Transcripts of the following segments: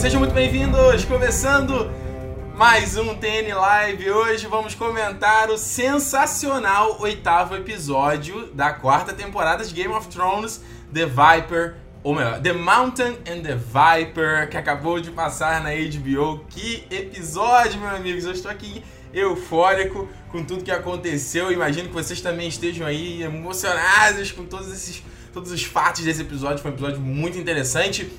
sejam muito bem-vindos! Começando mais um TN Live. Hoje vamos comentar o sensacional oitavo episódio da quarta temporada de Game of Thrones, The Viper, ou melhor, The Mountain and the Viper, que acabou de passar na HBO. Que episódio, meus amigos! Eu estou aqui eufórico com tudo que aconteceu. Imagino que vocês também estejam aí emocionados com todos esses todos os fatos desse episódio. Foi um episódio muito interessante.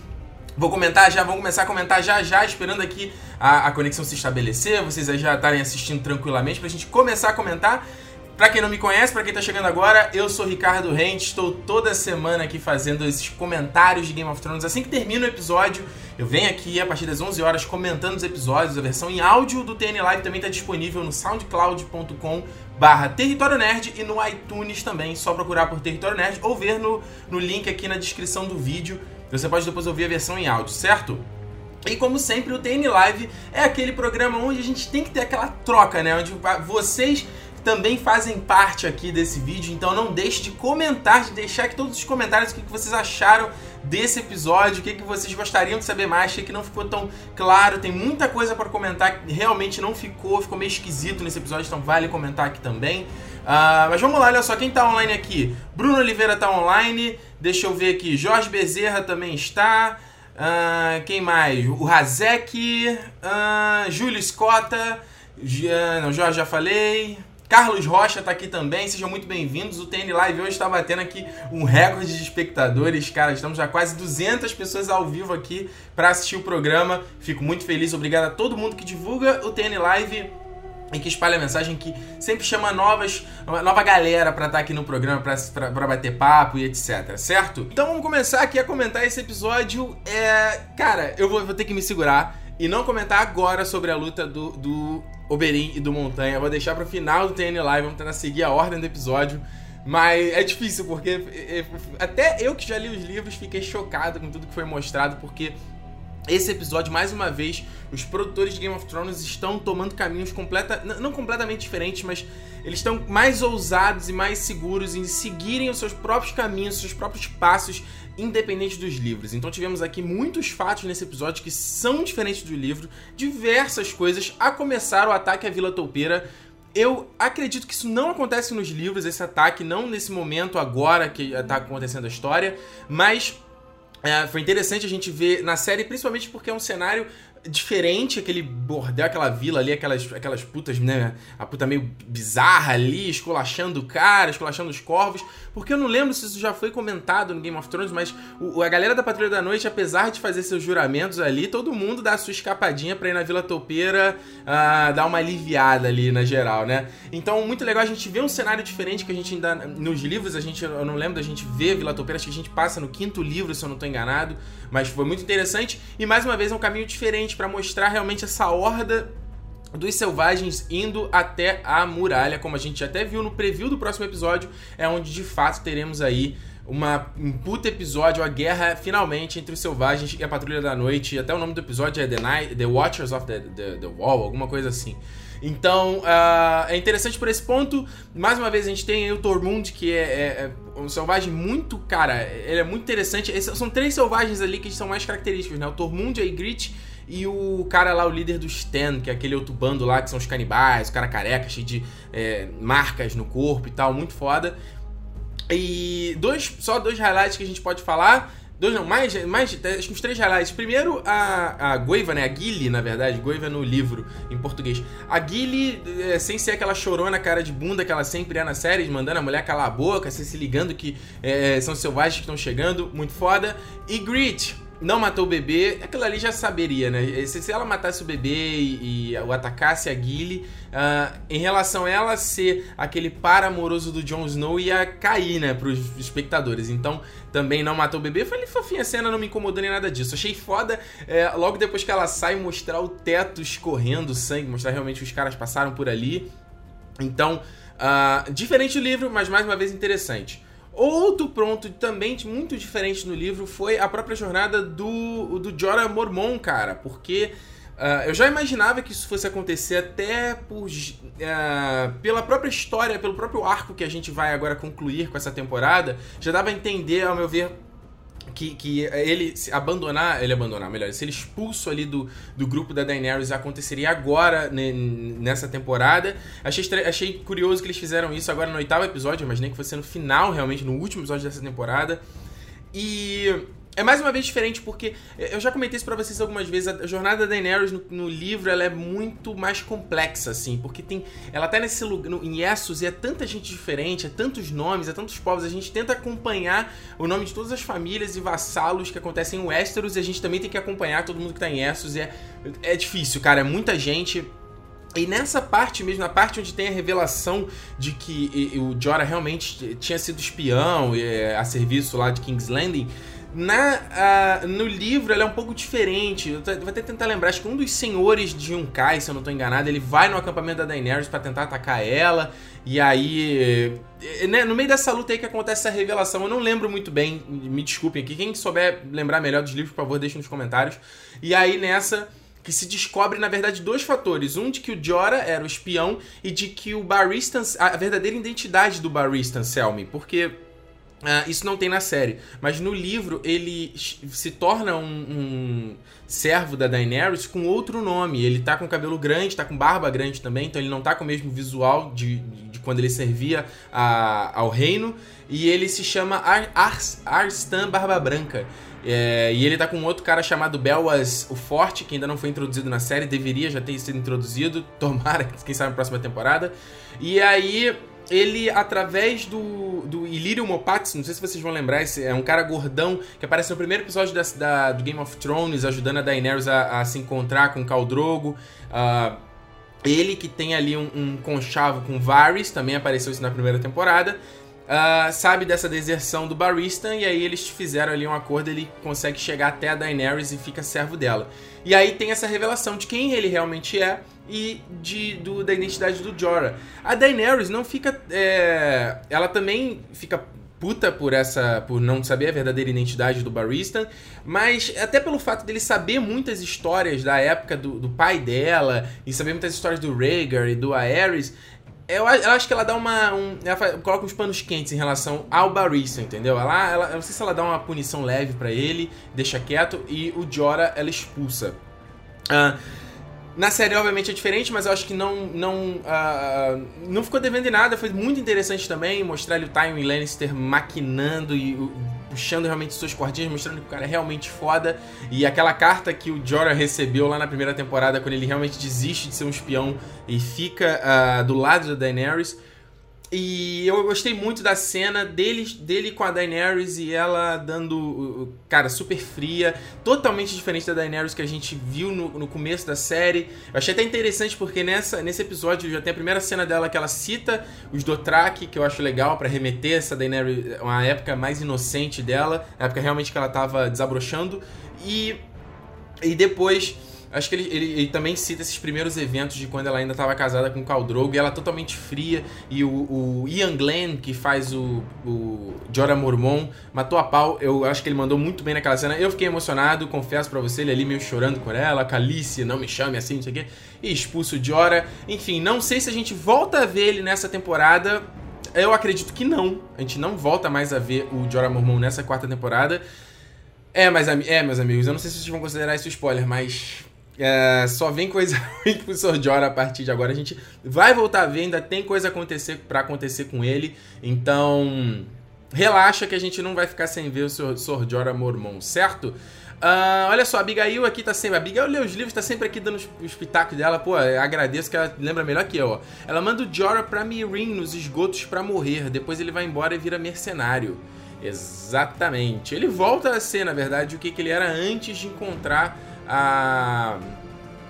Vou comentar já, vamos começar a comentar já já, esperando aqui a, a conexão se estabelecer, vocês já estarem assistindo tranquilamente pra gente começar a comentar. Pra quem não me conhece, pra quem tá chegando agora, eu sou Ricardo Rente, estou toda semana aqui fazendo esses comentários de Game of Thrones. Assim que termina o episódio, eu venho aqui a partir das 11 horas comentando os episódios. A versão em áudio do TN Live também está disponível no soundcloud.com barra Território Nerd e no iTunes também, só procurar por Território Nerd ou ver no, no link aqui na descrição do vídeo você pode depois ouvir a versão em áudio, certo? E como sempre, o TN Live é aquele programa onde a gente tem que ter aquela troca, né? Onde vocês também fazem parte aqui desse vídeo, então não deixe de comentar, de deixar aqui todos os comentários o que vocês acharam desse episódio, o que vocês gostariam de saber mais, o que não ficou tão claro, tem muita coisa para comentar que realmente não ficou, ficou meio esquisito nesse episódio, então vale comentar aqui também. Uh, mas vamos lá, olha só, quem tá online aqui? Bruno Oliveira tá online, deixa eu ver aqui, Jorge Bezerra também está. Uh, quem mais? O Razek, uh, Júlio Escota, uh, não, Jorge já falei. Carlos Rocha tá aqui também, sejam muito bem-vindos. O TN Live hoje está batendo aqui um recorde de espectadores, cara. Estamos já quase 200 pessoas ao vivo aqui para assistir o programa. Fico muito feliz, obrigado a todo mundo que divulga o TN Live e que espalha a mensagem que sempre chama novas, nova galera para estar tá aqui no programa, para bater papo e etc, certo? Então vamos começar aqui a comentar esse episódio. É, cara, eu vou, vou ter que me segurar e não comentar agora sobre a luta do, do Oberyn e do Montanha. vou deixar para o final do TN Live, vamos tentar seguir a ordem do episódio. Mas é difícil, porque até eu que já li os livros fiquei chocado com tudo que foi mostrado, porque esse episódio, mais uma vez, os produtores de Game of Thrones estão tomando caminhos completa, não completamente diferentes, mas eles estão mais ousados e mais seguros em seguirem os seus próprios caminhos, os seus próprios passos, independente dos livros. Então tivemos aqui muitos fatos nesse episódio que são diferentes do livro, diversas coisas, a começar o ataque à Vila Toupeira. Eu acredito que isso não acontece nos livros, esse ataque, não nesse momento agora que está acontecendo a história, mas é, foi interessante a gente ver na série, principalmente porque é um cenário diferente, aquele bordel, aquela vila ali, aquelas, aquelas putas, né? A puta meio bizarra ali, esculachando o cara, esculachando os corvos. Porque eu não lembro se isso já foi comentado no Game of Thrones, mas o, a galera da Patrulha da Noite, apesar de fazer seus juramentos ali, todo mundo dá a sua escapadinha pra ir na Vila Topeira uh, dar uma aliviada ali na geral, né? Então, muito legal a gente ver um cenário diferente que a gente ainda. Nos livros, a gente. Eu não lembro da gente ver Vila Topeira, acho que a gente passa no quinto livro, se eu não tô enganado. Mas foi muito interessante. E mais uma vez é um caminho diferente para mostrar realmente essa horda dos selvagens indo até a muralha, como a gente até viu no preview do próximo episódio, é onde de fato teremos aí uma, um puta episódio, a guerra finalmente entre os selvagens e a Patrulha da Noite. Até o nome do episódio é The, Night, the Watchers of the, the, the Wall, alguma coisa assim. Então, uh, é interessante por esse ponto. Mais uma vez, a gente tem aí o Tormund, que é, é, é, um selvagem muito, cara, ele é muito interessante. São três selvagens ali que são mais característicos, né? O Tormund, a Ygritte e o cara lá, o líder do Stan, que é aquele outro bando lá, que são os canibais, o cara careca, cheio de é, marcas no corpo e tal, muito foda. E dois, só dois highlights que a gente pode falar. Dois não, mais, mais acho que uns três highlights. Primeiro, a, a Goiva, né? A Gilly, na verdade. Goiva no livro, em português. A Gilly, é, sem ser aquela chorona cara de bunda que ela sempre é na série, mandando a mulher calar a boca, se, se ligando que é, são selvagens que estão chegando. Muito foda. E Grit, não matou o bebê, aquilo ali já saberia, né? Se, se ela matasse o bebê e, e o atacasse a Gilly, uh, em relação a ela ser aquele par amoroso do Jon Snow, ia cair, né, pros espectadores. Então, também não matou o bebê. Foi ali fofinha a cena, não me incomodou nem nada disso. Achei foda, é, logo depois que ela sai, mostrar o teto escorrendo sangue, mostrar realmente que os caras passaram por ali. Então, uh, diferente do livro, mas mais uma vez interessante. Outro ponto também muito diferente no livro foi a própria jornada do, do Jorah Mormon, cara, porque uh, eu já imaginava que isso fosse acontecer até por, uh, pela própria história, pelo próprio arco que a gente vai agora concluir com essa temporada, já dava a entender, ao meu ver, que, que ele se abandonar, ele abandonar, melhor, se ele expulso ali do, do grupo da Daenerys aconteceria agora nessa temporada. Achei, achei curioso que eles fizeram isso agora no oitavo episódio, mas nem que fosse no final, realmente, no último episódio dessa temporada. E é mais uma vez diferente porque eu já comentei isso pra vocês algumas vezes. A jornada da Daenerys no, no, livro ela é muito mais complexa, assim, porque tem. Ela tá nesse lugar. No, em Essos e é tanta gente diferente, é tantos nomes, é tantos povos. A gente tenta acompanhar o nome de todas as famílias e vassalos que acontecem em Westeros e a gente também tem que acompanhar todo mundo que tá em Essos. E é, é difícil, cara. É muita gente. E nessa parte mesmo, na parte onde tem a revelação de que o Jorah realmente tinha sido espião a serviço lá de King's Landing, na, uh, no livro ela é um pouco diferente. Eu vou até tentar lembrar. Acho que um dos senhores de Yunkai, se eu não estou enganado, ele vai no acampamento da Daenerys para tentar atacar ela. E aí, eh, né, no meio dessa luta aí que acontece essa revelação, eu não lembro muito bem, me desculpem aqui. Quem souber lembrar melhor dos livros, por favor, deixe nos comentários. E aí nessa que se descobre, na verdade, dois fatores. Um de que o Jorah era o espião e de que o Barristan... A verdadeira identidade do Barristan Selmy. Porque Uh, isso não tem na série. Mas no livro ele se torna um, um, servo da Daenerys com outro nome. Ele tá com cabelo grande, tá com barba grande também, então ele não tá com o mesmo visual de, de, quando ele servia a, ao reino. E ele se chama Ar, Ar, Arstan Barba Branca. É, e ele tá com outro cara chamado Belwas o Forte, que ainda não foi introduzido na série, deveria já ter sido introduzido, tomara, quem sabe na próxima temporada. E aí ele, através do, do Illyrio Mopatis, não sei se vocês vão lembrar, esse é um cara gordão que aparece no primeiro episódio da, da do Game of Thrones, ajudando a Daenerys a, a se encontrar com Khal Drogo. Uh, ele que tem ali um, um conchavo com Varys, também apareceu isso na primeira temporada. Uh, sabe dessa deserção do Barristan e aí eles fizeram ali um acordo, ele consegue chegar até a Daenerys e fica servo dela. E aí tem essa revelação de quem ele realmente é e de, do, da identidade do Jorah. A Daenerys não fica. É, ela também fica puta por essa por não saber a verdadeira identidade do Barristan, mas até pelo fato dele saber muitas histórias da época do, do pai dela e saber muitas histórias do Rhaegar e do Aerys, eu, eu, acho que ela dá uma. Um, ela faz, coloca uns panos quentes em relação ao Barista, entendeu? Ela, ela, eu não sei se ela dá uma punição leve para ele, deixa quieto, e o Jorah ela expulsa. Uh, na série, obviamente, é diferente, mas eu acho que não não, uh, não ficou devendo em nada. Foi muito interessante também mostrar ali o Tywin Lannister maquinando e puxando realmente suas cordinhas, mostrando que o cara é realmente foda. E aquela carta que o Jorah recebeu lá na primeira temporada, quando ele realmente desiste de ser um espião e fica uh, do lado da Daenerys e eu gostei muito da cena dele, dele com a Daenerys e ela dando, cara, super fria, totalmente diferente da Daenerys que a gente viu no, no começo da série. Eu achei até interessante porque nessa, nesse episódio já tem a primeira cena dela que ela cita os Dothraki, que eu acho legal para remeter essa Daenerys, uma época mais inocente dela, época realmente que ela tava desabrochando. E, e depois Acho que ele, ele, ele, também cita esses primeiros eventos de quando ela ainda estava casada com o Khal Drogo e ela totalmente fria. E o, o Ian Glenn, que faz o, o Jorah Mormon, matou a pau. Eu acho que ele mandou muito bem naquela cena. Eu fiquei emocionado, confesso para você, ele ali meio chorando por ela. Calice, não me chame assim, não sei o quê. E expulso o Jorah. Enfim, não sei se a gente volta a ver ele nessa temporada. Eu acredito que não. A gente não volta mais a ver o Jorah Mormon nessa quarta temporada. É, mas, é, meus amigos, eu não sei se vocês vão considerar isso spoiler, mas é, só vem coisa ruim pro Sr. Jorah a partir de agora. A gente vai voltar a ver, ainda tem coisa acontecer para acontecer com ele. Então, relaxa que a gente não vai ficar sem ver o Sr. Jorah Mormon, certo? Uh, olha só, a Abigail aqui tá sempre. A Abigail lê os livros, tá sempre aqui dando os pitacos dela. Pô, agradeço que ela lembra melhor que eu, ó. Ela manda o Jorah pra Mirin nos esgotos para morrer. Depois ele vai embora e vira mercenário. Exatamente. Ele volta a ser, na verdade, o que, que ele era antes de encontrar a,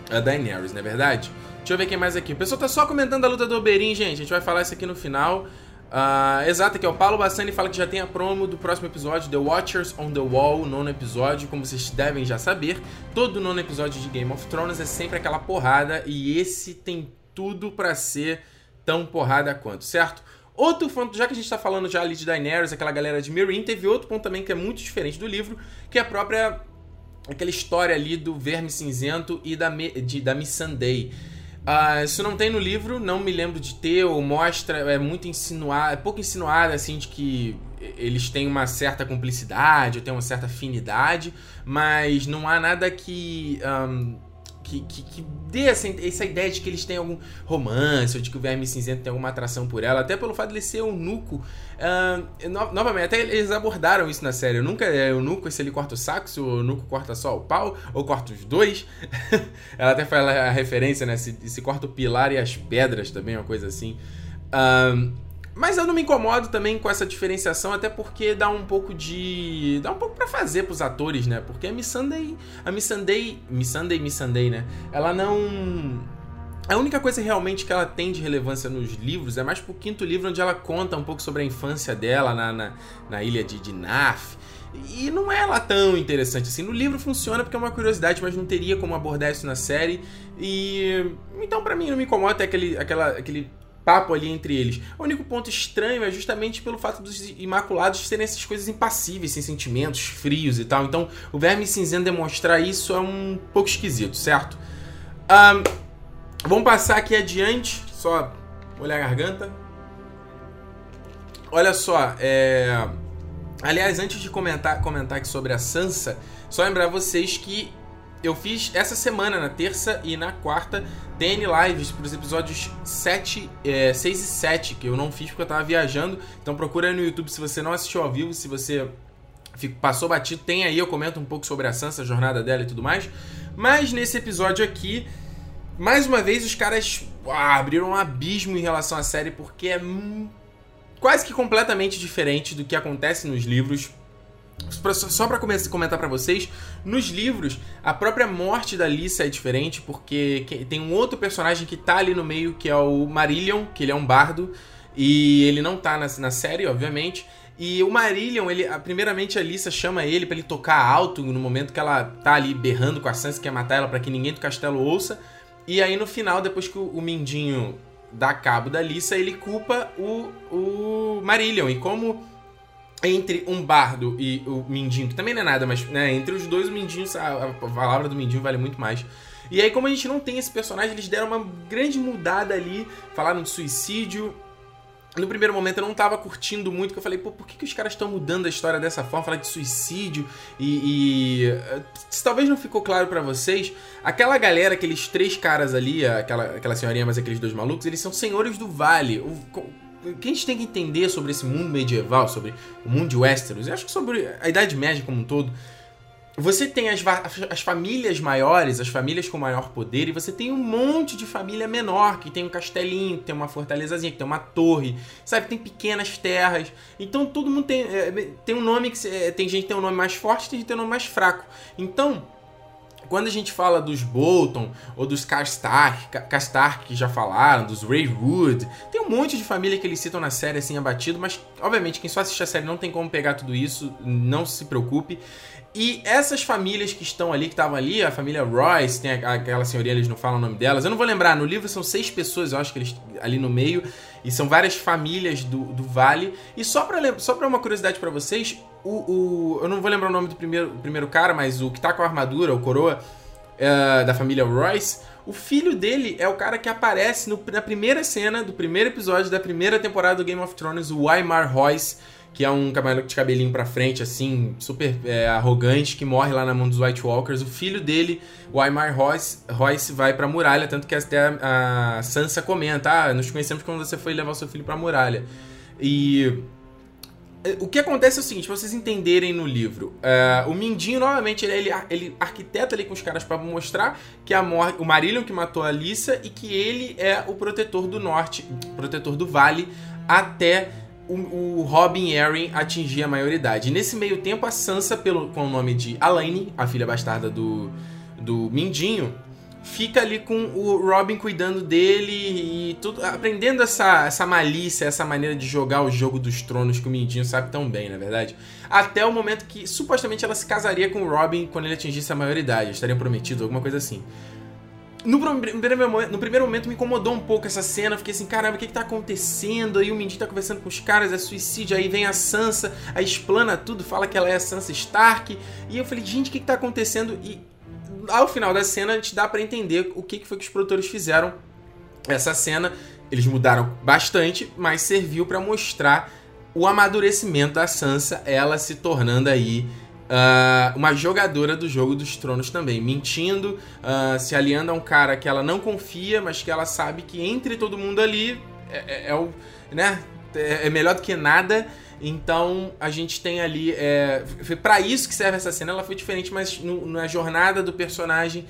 a Daenerys, não é verdade? Deixa eu ver quem mais aqui. O pessoal tá só comentando a luta do Oberyn, gente. A gente vai falar isso aqui no final. Uh, exato, aqui é o Paulo Bassani fala que já tem a promo do próximo episódio, The Watchers on the Wall, nono episódio, como vocês devem já saber. Todo nono episódio de Game of Thrones é sempre aquela porrada e esse tem tudo para ser tão porrada quanto, certo? Outro ponto, já que a gente tá falando já ali de Daenerys, aquela galera de Meereen, teve outro ponto também que é muito diferente do livro, que é a própria aquela história ali do Verme Cinzento e da, de, da Missandei. Uh, isso não tem no livro, não me lembro de ter, ou mostra, é muito insinuado, é pouco insinuado, assim, de que eles têm uma certa cumplicidade, ou têm uma certa afinidade, mas não há nada que. Um, que, que, que, dê essa, essa ideia de que eles têm algum romance, ou de que o Verme Cinzento tem alguma atração por ela, até pelo fato de ele ser eunuco. Uh, no, novamente, até eles abordaram isso na série. Eu nunca é eunuco se ele corta o saco, se o eunuco corta só o pau, ou corta os dois. ela até fala a referência, né? Se, se corta o pilar e as pedras também, uma coisa assim. Uh, mas eu não me incomodo também com essa diferenciação, até porque dá um pouco de. dá um pouco para fazer pros atores, né? Porque a Miss Sunday. A Miss Sunday. Miss Sunday, Miss Sunday, né? Ela não. A única coisa realmente que ela tem de relevância nos livros é mais pro quinto livro, onde ela conta um pouco sobre a infância dela na, na, na ilha de, de Naf. E não é lá tão interessante assim. No livro funciona porque é uma curiosidade, mas não teria como abordar isso na série. E. Então, para mim, não me incomoda até aquele, aquela, aquele papo ali entre eles. O único ponto estranho é justamente pelo fato dos Imaculados serem essas coisas impassíveis, sem sentimentos, frios e tal. Então, o Verme Cinzento demonstrar isso é um pouco esquisito, certo? Um, vamos passar aqui adiante, só olhar a garganta. Olha só, é... Aliás, antes de comentar, comentar aqui sobre a Sansa, só lembrar vocês que eu fiz essa semana, na terça e na quarta, TN Lives para os episódios 7, é, 6 e 7, que eu não fiz porque eu estava viajando. Então procura aí no YouTube se você não assistiu ao vivo, se você passou batido, tem aí, eu comento um pouco sobre a Sansa, a jornada dela e tudo mais. Mas nesse episódio aqui, mais uma vez os caras abriram um abismo em relação à série, porque é quase que completamente diferente do que acontece nos livros só para comentar para vocês, nos livros, a própria morte da Lisa é diferente, porque tem um outro personagem que tá ali no meio, que é o Marillion, que ele é um bardo, e ele não tá na, na série, obviamente. E o Marillion, ele, primeiramente a Lisa chama ele para ele tocar alto no momento que ela tá ali berrando com a Sansa, quer matar ela para que ninguém do castelo ouça. E aí no final, depois que o, o Mindinho dá cabo da Lisa, ele culpa o, o Marillion. E como entre um bardo e o Mindinho, que também não é nada, mas né, entre os dois, o Mindinho, a, a palavra do Mindinho vale muito mais. E aí, como a gente não tem esse personagem, eles deram uma grande mudada ali, falaram de suicídio. No primeiro momento eu não tava curtindo muito, que eu falei, pô, por que, que os caras estão mudando a história dessa forma, falar de suicídio e. e... Eh, se talvez não ficou claro para vocês, aquela galera, aqueles três caras ali, aquela, aquela senhorinha, mas aqueles dois malucos, eles são senhores do vale. O, o que a gente tem que entender sobre esse mundo medieval, sobre o mundo de Westeros, eu acho que sobre a Idade Média como um todo, você tem as, as, famílias maiores, as famílias com maior poder, e você tem um monte de família menor, que tem um castelinho, que tem uma fortalezazinha, que tem uma torre, sabe? Tem pequenas terras. Então todo mundo tem, é, tem um nome que. É, tem gente que tem um nome mais forte, tem gente que tem um nome mais fraco. Então quando a gente fala dos Bolton ou dos Karstark que já falaram, dos Raywood, tem um monte de família que eles citam na série assim abatido, mas obviamente quem só assiste a série não tem como pegar tudo isso, não se preocupe. E essas famílias que estão ali, que estavam ali, a família Royce, tem aquela senhoria, eles não falam o nome delas. Eu não vou lembrar, no livro são seis pessoas, eu acho que eles ali no meio, e são várias famílias do, do vale. E só pra, só pra uma curiosidade para vocês, o, o, eu não vou lembrar o nome do primeiro, primeiro cara, mas o que tá com a armadura, o coroa uh, da família Royce, o filho dele é o cara que aparece no, na primeira cena do primeiro episódio da primeira temporada do Game of Thrones, o Aymar Royce que é um cabelo de cabelinho pra frente, assim, super é, arrogante, que morre lá na mão dos White Walkers. O filho dele, o Aymar Royce, Royce vai pra muralha, tanto que até a, a Sansa comenta: Ah, nos conhecemos quando você foi levar o seu filho pra muralha. E. É, o que acontece é o seguinte, pra vocês entenderem no livro, uh, o Mindinho, novamente, ele, ele, ele, arquiteta ali com os caras para mostrar que a o Marillion que matou a Alissa e que ele é o protetor do norte, protetor do vale, até o, o Robin Arryn atingir a maioridade. E nesse meio tempo, a Sansa, pelo, com o nome de Alaine, a filha bastarda do, do Mindinho, fica ali com o Robin cuidando dele e tudo, aprendendo essa, essa malícia, essa maneira de jogar o jogo dos tronos que o Mindinho sabe tão bem, na é verdade. Até o momento que supostamente ela se casaria com o Robin quando ele atingisse a maioridade, estariam prometidos, alguma coisa assim. No primeiro, momento, no primeiro momento me incomodou um pouco essa cena. Fiquei assim, caramba, o que, que tá acontecendo? Aí o Mindy tá conversando com os caras, é suicídio. Aí vem a Sansa, aí explana tudo, fala que ela é a Sansa Stark. E eu falei, gente, o que, que tá acontecendo? E ao final da cena a gente dá para entender o que, que foi que os produtores fizeram. Essa cena, eles mudaram bastante, mas serviu para mostrar o amadurecimento da Sansa, ela se tornando aí uh, uma jogadora do jogo dos tronos também, mentindo, uh, se aliando a um cara que ela não confia, mas que ela sabe que entre todo mundo ali é, é, é o, né, é, é melhor do que nada. Então a gente tem ali. É, foi para isso que serve essa cena. Ela foi diferente, mas no, na jornada do personagem,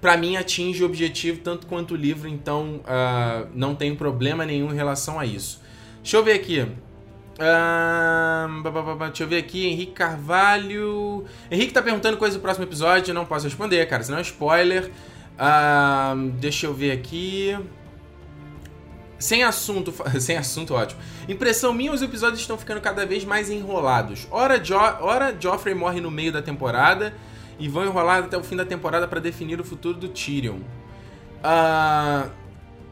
para mim atinge o objetivo tanto quanto o livro. Então uh, não tem problema nenhum em relação a isso. Deixa eu ver aqui. Uh, deixa eu ver aqui, Henrique Carvalho. Henrique tá perguntando coisa do próximo episódio, não posso responder, cara, senão é spoiler. Uh, deixa eu ver aqui. Sem assunto, sem assunto, ótimo. Impressão minha, os episódios estão ficando cada vez mais enrolados. Ora, jo ora Joffrey morre no meio da temporada e vão enrolar até o fim da temporada para definir o futuro do Tyrion. Uh,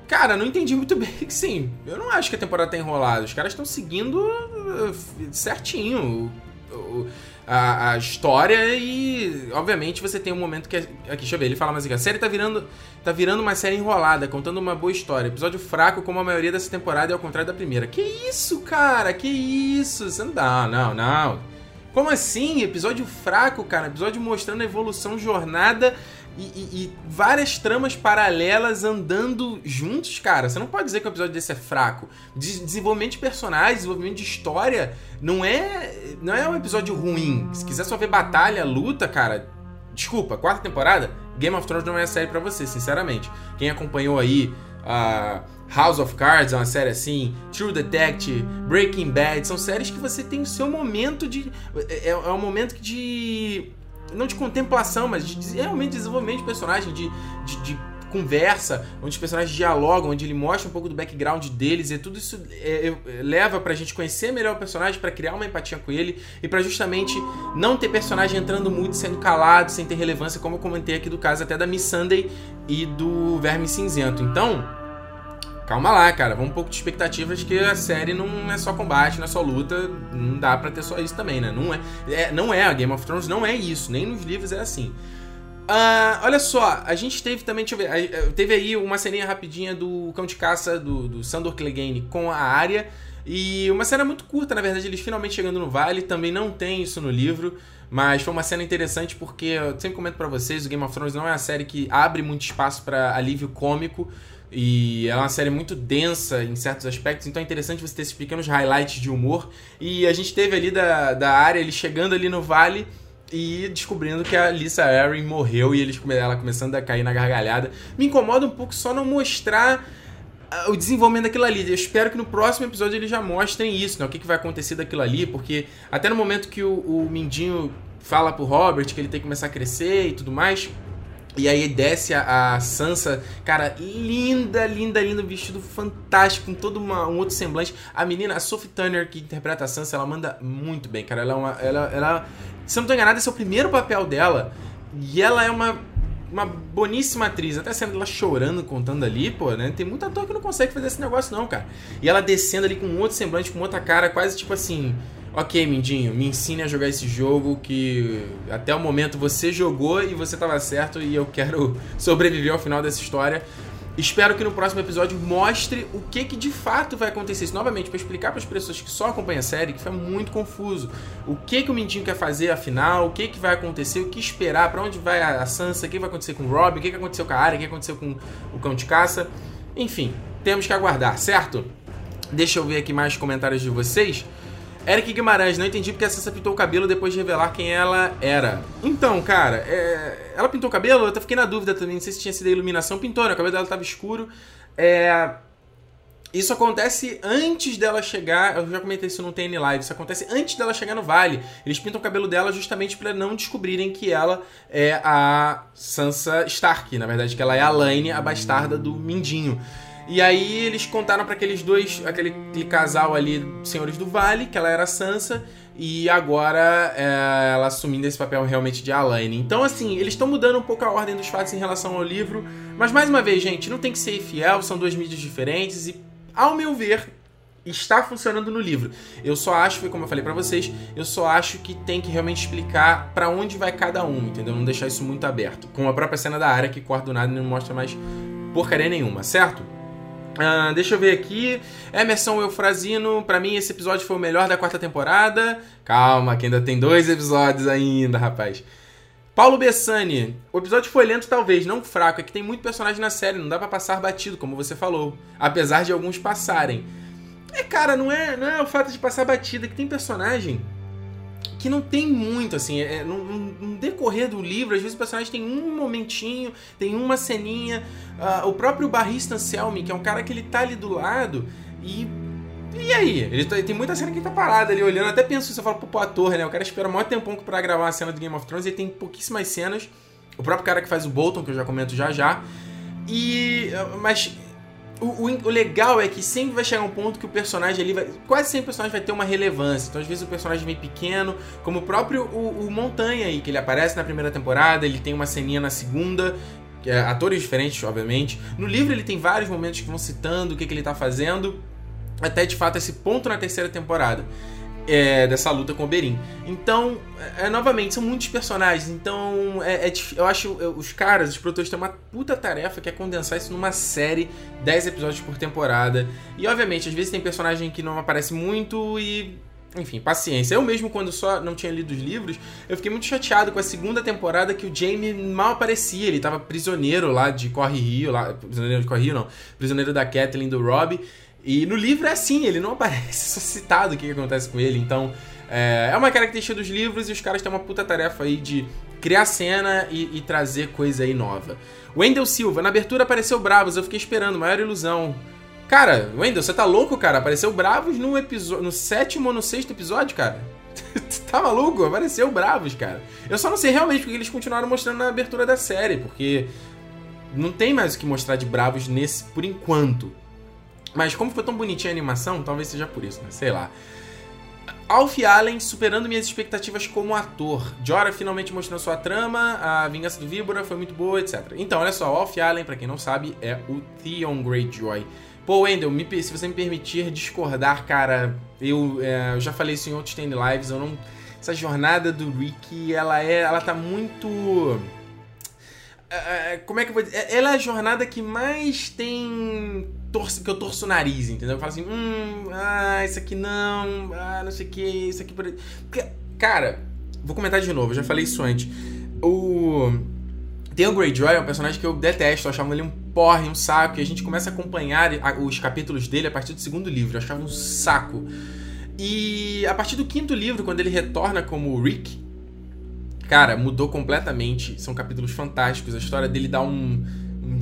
Cara, não entendi muito bem que sim. Eu não acho que a temporada tá enrolada. Os caras estão seguindo uh, certinho a, a, história e, obviamente, você tem um momento que. Aqui, deixa eu ver, ele fala mais aqui. A série tá virando, tá virando uma série enrolada, contando uma boa história. Episódio fraco, como a maioria dessa temporada, é ao contrário da primeira. Que isso, cara? Que isso? Você não dá, não, não. Como assim? Episódio fraco, cara. Episódio mostrando a evolução, jornada e, e, e, várias tramas paralelas andando juntos, cara. Você não pode dizer que o episódio desse é fraco. De desenvolvimento de personagens, desenvolvimento de história, não é, não é um episódio ruim. Se quiser só ver batalha, luta, cara, desculpa, quarta temporada, Game of Thrones não é a série para você, sinceramente. Quem acompanhou aí uh, House of Cards, é uma série assim, True Detective, Breaking Bad, são séries que você tem o seu momento de. É, é um momento de não de contemplação, mas de, realmente desenvolvimento de personagem, de, de, de, conversa, onde os personagens dialogam, onde ele mostra um pouco do background deles, e tudo isso é, é, leva pra gente conhecer melhor o personagem, para criar uma empatia com ele e para justamente não ter personagem entrando muito, sendo calado, sem ter relevância, como eu comentei aqui do caso até da Miss Sunday e do Verme Cinzento. Então, calma lá, cara. Vamos um pouco de expectativas que a série não é só combate, não é só luta. Não dá pra ter só isso também, né? Não é, é não é. A Game of Thrones não é isso. Nem nos livros é assim. Uh, olha só, a gente teve também, deixa eu ver, eh, teve aí uma ceninha rapidinha do Cão de Caça do, do Sandor Clegane com a Arya. E uma cena muito curta, na verdade, eles finalmente chegando no vale, também não tem isso no livro, mas foi uma cena interessante porque eu sempre comento para vocês, o Game of Thrones não é uma série que abre muito espaço para alívio cômico, e é uma série muito densa em certos aspectos, então é interessante você ter esses pequenos highlights de humor. E a gente teve ali da, da área, ele chegando ali no vale e descobrindo que a Lisa Arryn morreu e eles, ela começando a cair na gargalhada. Me incomoda um pouco só não mostrar ah, o desenvolvimento daquilo ali. Eu espero que no próximo episódio eles já mostrem isso, né? O que, que vai acontecer daquilo ali, porque até no momento que o, o Mindinho fala pro Robert que ele tem que começar a crescer e tudo mais e aí desce a, a, Sansa, cara, linda, linda, linda, vestido fantástico, com todo uma, um outro semblante. A menina, a Sophie Turner, que interpreta a Sansa, ela manda muito bem, cara. Ela é uma. Ela, ela, se não tô enganado, esse é o primeiro papel dela. E ela é uma, uma boníssima atriz. Até sendo ela chorando, contando ali, pô, né? Tem muito ator que não consegue fazer esse negócio, não, cara. E ela descendo ali com um outro semblante, com outra cara, quase tipo assim ok, Mindinho, me ensine a jogar esse jogo que até o momento você jogou e você estava certo e eu quero sobreviver ao final dessa história. Espero que no próximo episódio mostre o que, que de fato vai acontecer. Isso, novamente, para explicar para as pessoas que só acompanham a série, que foi muito confuso. O que, que o Mindinho quer fazer afinal, o que, que vai acontecer, o que esperar, para onde vai a Sansa, o que vai acontecer com o Rob, o que, que aconteceu com a Arya, o que aconteceu com o Cão de Caça. Enfim, temos que aguardar, certo? Deixa eu ver aqui mais comentários de vocês. Eric Guimarães, não entendi porque a Sansa pintou o cabelo depois de revelar quem ela era. Então, cara, é... ela pintou o cabelo? Eu até fiquei na dúvida também, não sei se tinha sido a iluminação. Pintou, né? O cabelo dela estava escuro. É... Isso acontece antes dela chegar. Eu já comentei isso no TN Live. Isso acontece antes dela chegar no vale. Eles pintam o cabelo dela justamente para não descobrirem que ela é a Sansa Stark. Na verdade, que ela é a Laine, a bastarda do Mindinho. E aí eles contaram para aqueles dois, aquele, aquele, casal ali, senhores do vale, que ela era Sansa, e agora é, ela assumindo esse papel realmente de Alaine. Então, assim, eles estão mudando um pouco a ordem dos fatos em relação ao livro, mas mais uma vez, gente, não tem que ser fiel, são duas mídias diferentes e, ao meu ver, está funcionando no livro. Eu só acho, foi como eu falei para vocês, eu só acho que tem que realmente explicar para onde vai cada um, entendeu? Não deixar isso muito aberto. Com a própria cena da área que corta do nada e não mostra mais porcaria nenhuma, certo? Uh, deixa eu ver aqui. Emerson Eufrazino, para mim esse episódio foi o melhor da quarta temporada. Calma, que ainda tem dois episódios ainda, rapaz. Paulo Bessani, o episódio foi lento talvez, não fraco, é que tem muito personagem na série, não dá para passar batido, como você falou. Apesar de alguns passarem. É, cara, não é, não é o fato de passar batida, é que tem personagem que não tem muito, assim, é, no, no, decorrer do livro, às vezes o personagem tem um momentinho, tem uma ceninha. Uh, o próprio Barrista Anselmi, que é um cara que ele tá ali do lado e. E aí? Ele tá, tem muita cena que ele tá parado ali olhando. Até penso, você fala, pô, ator, né? O cara espera um maior tempão pra gravar a cena do Game of Thrones e tem pouquíssimas cenas. O próprio cara que faz o Bolton, que eu já comento já já. E. Mas o, o, o, legal é que sempre vai chegar um ponto que o personagem ali vai. Quase sempre o personagem vai ter uma relevância. Então, às vezes, o personagem vem pequeno, como o próprio o, o Montanha aí, que ele aparece na primeira temporada, ele tem uma ceninha na segunda. É, atores diferentes, obviamente. No livro ele tem vários momentos que vão citando o que, que ele tá fazendo. Até de fato esse ponto na terceira temporada é, dessa luta com o Berin. Então, é, é, novamente, são muitos personagens. Então, é, é eu acho os caras, os produtores, têm uma puta tarefa que é condensar isso numa série, 10 episódios por temporada. E, obviamente, às vezes tem personagem que não aparece muito e. Enfim, paciência. Eu mesmo, quando só não tinha lido os livros, eu fiquei muito chateado com a segunda temporada que o Jamie mal aparecia. Ele tava prisioneiro lá de Corre Rio, lá. Prisioneiro de Corre Rio, não. Prisioneiro da Kathleen do Rob. E no livro é assim, ele não aparece, só citado o que, que acontece com ele. Então, é, é, uma característica dos livros e os caras têm uma puta tarefa aí de criar cena e, e trazer coisa aí nova. Wendell Silva, na abertura apareceu Bravos, eu fiquei esperando, maior ilusão. Cara, Wendell, você tá louco, cara? Apareceu Bravos no episódio, no sétimo ou no sexto episódio, cara. tá maluco? Apareceu Bravos, cara. Eu só não sei realmente porque eles continuaram mostrando na abertura da série, porque não tem mais o que mostrar de Bravos nesse por enquanto. Mas como foi tão bonitinha a animação, talvez seja por isso, né? Sei lá. Alfie Allen superando minhas expectativas como ator. Jorah finalmente mostrando sua trama, a Vingança do Víbora foi muito boa, etc. Então, olha só, Alfie Allen, para quem não sabe, é o Theon Greyjoy. Pô, Wendell, me, se você me permitir discordar, cara, eu, é, eu já falei isso em outros Stand Lives, eu não... Essa jornada do Rick, ela é... Ela tá muito é, é, como é que eu vou dizer? É, ela é a jornada que mais tem. Torce, que eu torço o nariz, entendeu? Eu falo assim, hum, ah, isso aqui não, ah, não sei o que, isso aqui. Porque, cara, vou comentar de novo, eu já falei isso antes. O. Tem o Greyjoy, é um personagem que eu detesto, eu achava ele um porre, um saco, e a gente começa a acompanhar os capítulos dele a partir do segundo livro, eu achava um saco. E a partir do quinto livro, quando ele retorna como Rick, Cara, mudou completamente. São capítulos fantásticos. A história dele dá um, um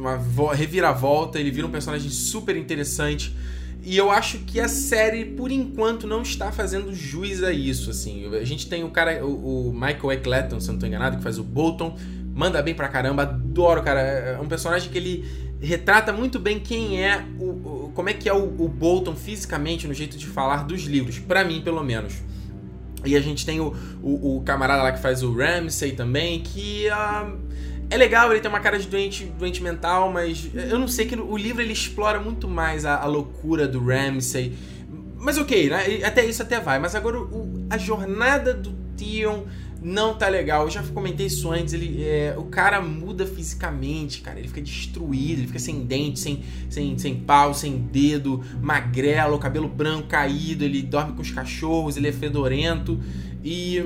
uma reviravolta. Ele vira um personagem super interessante. E eu acho que a série, por enquanto, não está fazendo jus a isso, assim. A gente tem o cara, o, o Michael Eccleton, se não estou enganado, que faz o Bolton. Manda bem pra caramba, adoro, cara. É um personagem que ele retrata muito bem quem é, o, o como é que é o, o Bolton fisicamente, no jeito de falar dos livros. para mim, pelo menos. E a gente tem o, o, o, camarada lá que faz o Ramsey também, que uh, é legal, ele tem uma cara de doente, doente mental, mas eu não sei que o livro ele explora muito mais a, a loucura do Ramsey. Mas ok, né? Até isso até vai. Mas agora o, a jornada do Theon não tá legal. Eu já comentei isso antes. Ele, é, o cara muda fisicamente, cara. Ele fica destruído, ele fica sem dente, sem, sem, sem pau, sem dedo, magrelo, cabelo branco caído. Ele dorme com os cachorros, ele é fedorento. E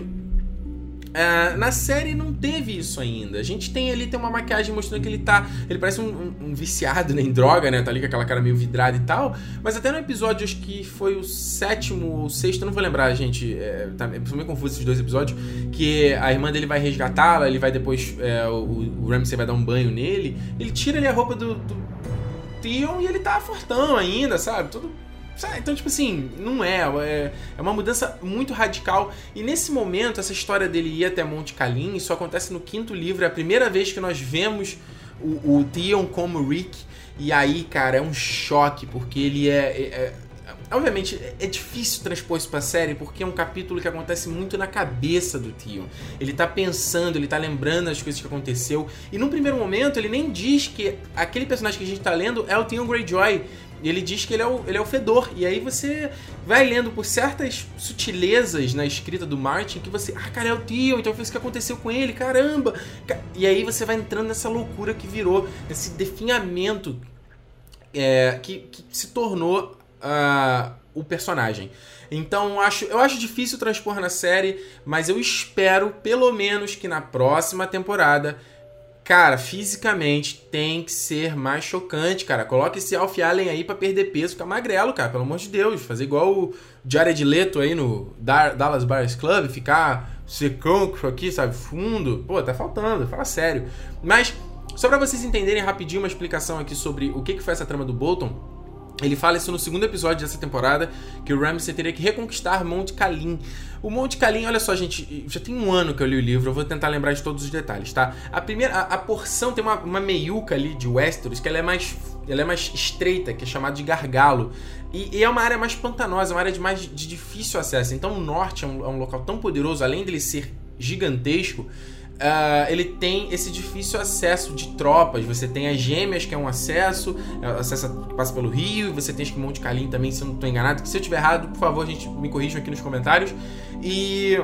Uh, na série não teve isso ainda. A gente tem ali tem uma maquiagem mostrando que ele tá. Ele parece um, um, um viciado né, em droga, né? Tá ali com aquela cara meio vidrada e tal. Mas até no episódio, acho que foi o sétimo ou sexto, não vou lembrar, gente. É, tá, é meio confuso esses dois episódios. Que a irmã dele vai resgatá-la, ele vai depois. É, o, o Ramsey vai dar um banho nele. Ele tira ali a roupa do, do Theon e ele tá fortão ainda, sabe? Todo então, tipo assim, não é, é. É uma mudança muito radical. E nesse momento, essa história dele ir até Monte Calim, isso acontece no quinto livro. É a primeira vez que nós vemos o, o Theon como Rick. E aí, cara, é um choque, porque ele é, é, é Obviamente, é difícil transpor isso pra série porque é um capítulo que acontece muito na cabeça do Theon. Ele tá pensando, ele tá lembrando as coisas que aconteceu. E num primeiro momento, ele nem diz que aquele personagem que a gente tá lendo é o Theon Greyjoy. E ele diz que ele é, o, ele é o fedor. E aí você vai lendo por certas sutilezas na escrita do Martin que você. Ah, cara, é o tio, então foi isso que aconteceu com ele, caramba! E aí você vai entrando nessa loucura que virou, nesse definhamento é, que, que, se tornou uh, o personagem. Então acho, eu acho difícil transpor na série, mas eu espero pelo menos que na próxima temporada cara, fisicamente tem que ser mais chocante, cara. Coloca esse Alf Allen aí pra perder peso, ficar magrelo, cara, pelo amor de Deus. Fazer igual o Jared Leto aí no Dallas Buyers Club, ficar secão aqui, sabe, fundo. Pô, tá faltando, fala sério. Mas, só pra vocês entenderem rapidinho uma explicação aqui sobre o que, que foi essa trama do Bolton, ele fala isso no segundo episódio dessa temporada, que o Ramsay teria que reconquistar Monte Calim. O Monte Calim, olha só, gente, já tem um ano que eu li o livro, eu vou tentar lembrar de todos os detalhes, tá? A primeira, a, a porção tem uma, uma meiuca ali de Westeros, que ela é mais, ela é mais estreita, que é chamada de gargalo. E, e, é uma área mais pantanosa, uma área de mais de difícil acesso. Então o norte é um, é um local tão poderoso, além dele ser gigantesco, Uh, ele tem esse difícil acesso de tropas. Você tem as gêmeas, que é um acesso, é acesso que passa pelo rio, você tem que Monte Calim também, se eu não estou enganado. Se eu estiver errado, por favor, a gente me corrijam aqui nos comentários. E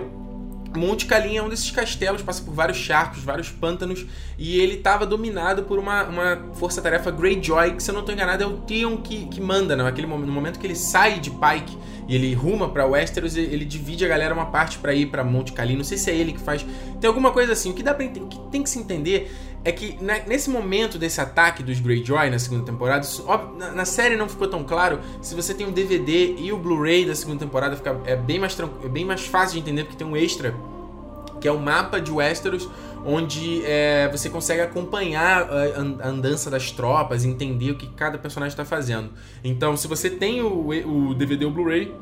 Monte Calim é um desses castelos, passa por vários charcos, vários pântanos, e ele estava dominado por uma, uma força-tarefa Greyjoy, que se eu não estou enganado é o Theon que, que manda, né? Aquele no momento que ele sai de Pike e ele ruma para Westeros, ele divide a galera uma parte para ir para Monte Calim, não sei se é ele que faz, tem alguma coisa assim. O que dá para o que tem que se entender é que nesse momento desse ataque dos Greyjoy na segunda temporada, na, na, série não ficou tão claro. Se você tem o DVD e o Blu-ray da segunda temporada, fica, é, bem mais é bem mais fácil de entender porque tem um extra que é o mapa de Westeros, onde é, você consegue acompanhar a, andança das tropas, entender o que cada personagem está fazendo. Então, se você tem o, o DVD ou Blu-ray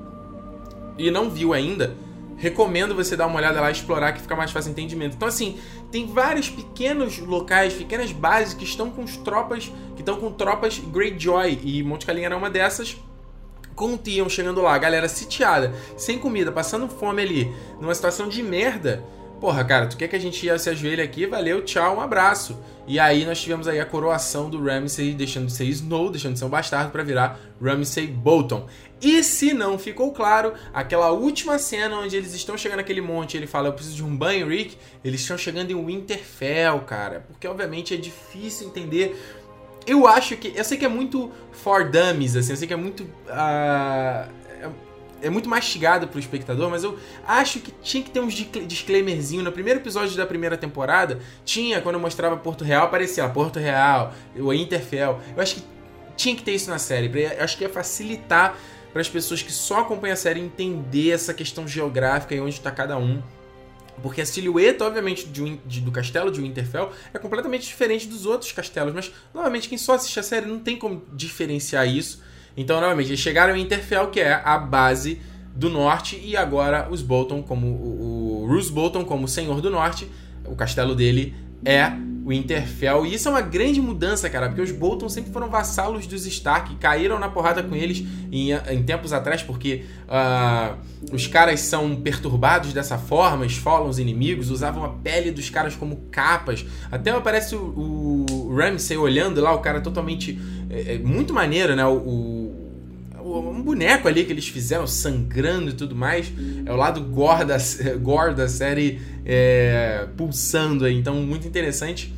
e não viu ainda, recomendo você dar uma olhada lá explorar que fica mais fácil entendimento. Então assim, tem vários pequenos locais, pequenas bases que estão com tropas, que estão com tropas Greyjoy e Monte Calim era uma dessas. Com o Tion chegando lá, galera sitiada, sem comida, passando fome ali, numa situação de merda. Porra, cara, tu quer que a gente ia se ajoelhe aqui? Valeu, tchau, um abraço. E aí nós tivemos aí a coroação do Ramsay deixando de ser Snow, deixando de ser um bastardo para virar Ramsay Bolton. E se não ficou claro, aquela última cena onde eles estão chegando naquele monte, ele fala: "Eu preciso de um banho, Rick". Eles estão chegando em Winterfell, cara, porque obviamente é difícil entender eu acho que. Eu sei que é muito for dummies, assim, eu sei que é muito. Uh, é muito mastigado pro espectador, mas eu acho que tinha que ter uns disclaimerzinho. No primeiro episódio da primeira temporada, tinha, quando eu mostrava Porto Real, aparecia lá, Porto Real, o Interfell. Eu acho que tinha que ter isso na série. Eu acho que ia facilitar para as pessoas que só acompanham a série entender essa questão geográfica e onde está cada um. Porque a silhueta, obviamente, de, de, do castelo de Winterfell é completamente diferente dos outros castelos, mas, novamente, quem só assiste a série não tem como diferenciar isso. Então, novamente, eles chegaram em Interfell, que é a base do norte, e agora os Bolton, como o, o Roose Bolton, como Senhor do Norte, o castelo dele é o Interfell. E isso é uma grande mudança, cara, porque os Bolton sempre foram vassalos dos Stark, caíram na porrada com eles em, em tempos atrás, porque uh, os caras são perturbados dessa forma, esfolam os inimigos, usavam a pele dos caras como capas. Até aparece o, o Ramsay olhando lá, o cara totalmente. É, é muito maneiro, né? o um boneco ali que eles fizeram sangrando e tudo mais. É o lado gore da, série é, pulsando aí. Então, muito interessante.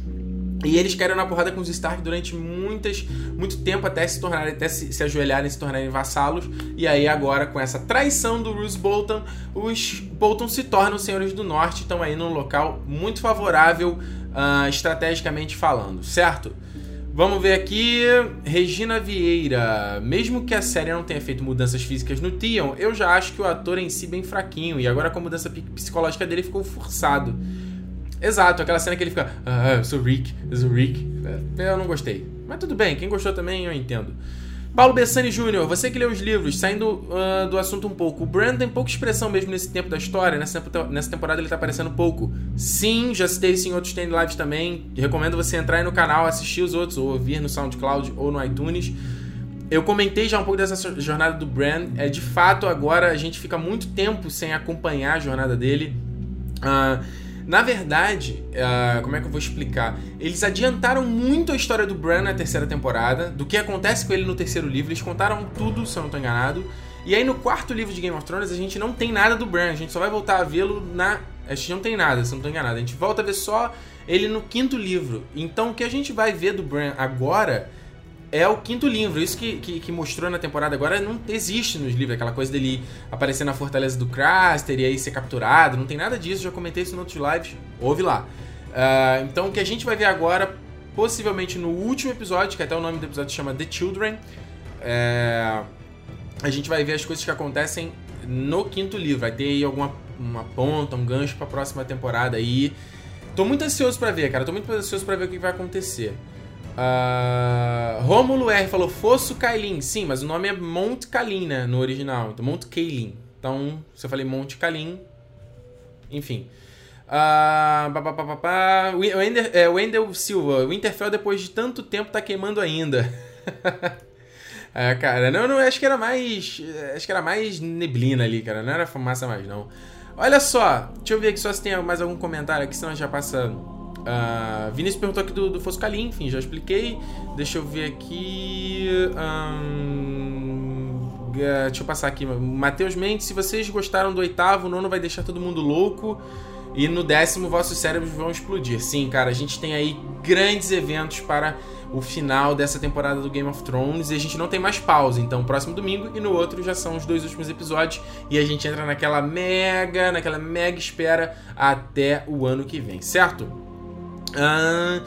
E eles caíram na porrada com os Stark durante muitas, muito tempo até se tornarem, até se, se ajoelharem e se tornarem vassalos. E aí agora, com essa traição do Roose Bolton, os Bolton se tornam senhores do norte, estão aí num local muito favorável uh, estrategicamente falando, certo? Vamos ver aqui, Regina Vieira. Mesmo que a série não tenha feito mudanças físicas no Tion, eu já acho que o ator em si bem fraquinho e agora com a mudança psicológica dele ficou forçado. Exato, aquela cena que ele fica, ah, eu sou Rick, eu sou Rick. É, eu não gostei. Mas tudo bem, quem gostou também eu entendo. Paulo Bessani Jr., você que lê os livros, saindo uh, do assunto um pouco, o Brand tem pouca expressão mesmo nesse tempo da história, nessa, nessa temporada ele tá aparecendo pouco. Sim, já citei isso em outros Stand Lives também, recomendo você entrar aí no canal, assistir os outros, ou ouvir no SoundCloud ou no iTunes. Eu comentei já um pouco dessa jornada do Brand, é de fato agora a gente fica muito tempo sem acompanhar a jornada dele. Uh, na verdade, uh, como é que eu vou explicar? Eles adiantaram muito a história do Bran na terceira temporada, do que acontece com ele no terceiro livro. Eles contaram tudo, se eu não estou enganado. E aí no quarto livro de Game of Thrones a gente não tem nada do Bran, a gente só vai voltar a vê-lo na. A gente não tem nada, se eu não estou enganado. A gente volta a ver só ele no quinto livro. Então o que a gente vai ver do Bran agora é o quinto livro. Isso que, que, que, mostrou na temporada agora não existe nos livros. Aquela coisa dele aparecer na fortaleza do Craster e aí ser capturado. Não tem nada disso. Já comentei isso em outros lives. Ouve lá. Uh, então o que a gente vai ver agora, possivelmente no último episódio, que até o nome do episódio chama The Children, é... a gente vai ver as coisas que acontecem no quinto livro. Vai ter aí alguma uma ponta, um gancho pra próxima temporada aí. Tô muito ansioso para ver, cara. Tô muito ansioso para ver o que vai acontecer. Uh, Rômulo R falou Fosso Kailin. Sim, mas o nome é Mount Kalin, né? No original. Então, Mount Kailin. Então, se eu falei Monte Kalin. Enfim. Uh, Wendell, é, Wendell Silva. Winterfell, depois de tanto tempo, tá queimando ainda. é, cara, não, não, acho que era mais. Acho que era mais neblina ali, cara. Não era fumaça mais, não. Olha só, deixa eu ver aqui só se tem mais algum comentário aqui, senão já passa Uh, Vinícius perguntou aqui do, do enfim, já expliquei. Deixa eu ver aqui. Um, deixa eu passar aqui. Matheus Mendes, se vocês gostaram do oitavo, o nono vai deixar todo mundo louco. E no décimo, vossos cérebros vão explodir. Sim, cara, a gente tem aí grandes eventos para o final dessa temporada do Game of Thrones e a gente não tem mais pausa. Então, próximo domingo e no outro já são os dois últimos episódios e a gente entra naquela mega, naquela mega espera até o ano que vem, certo? Uh,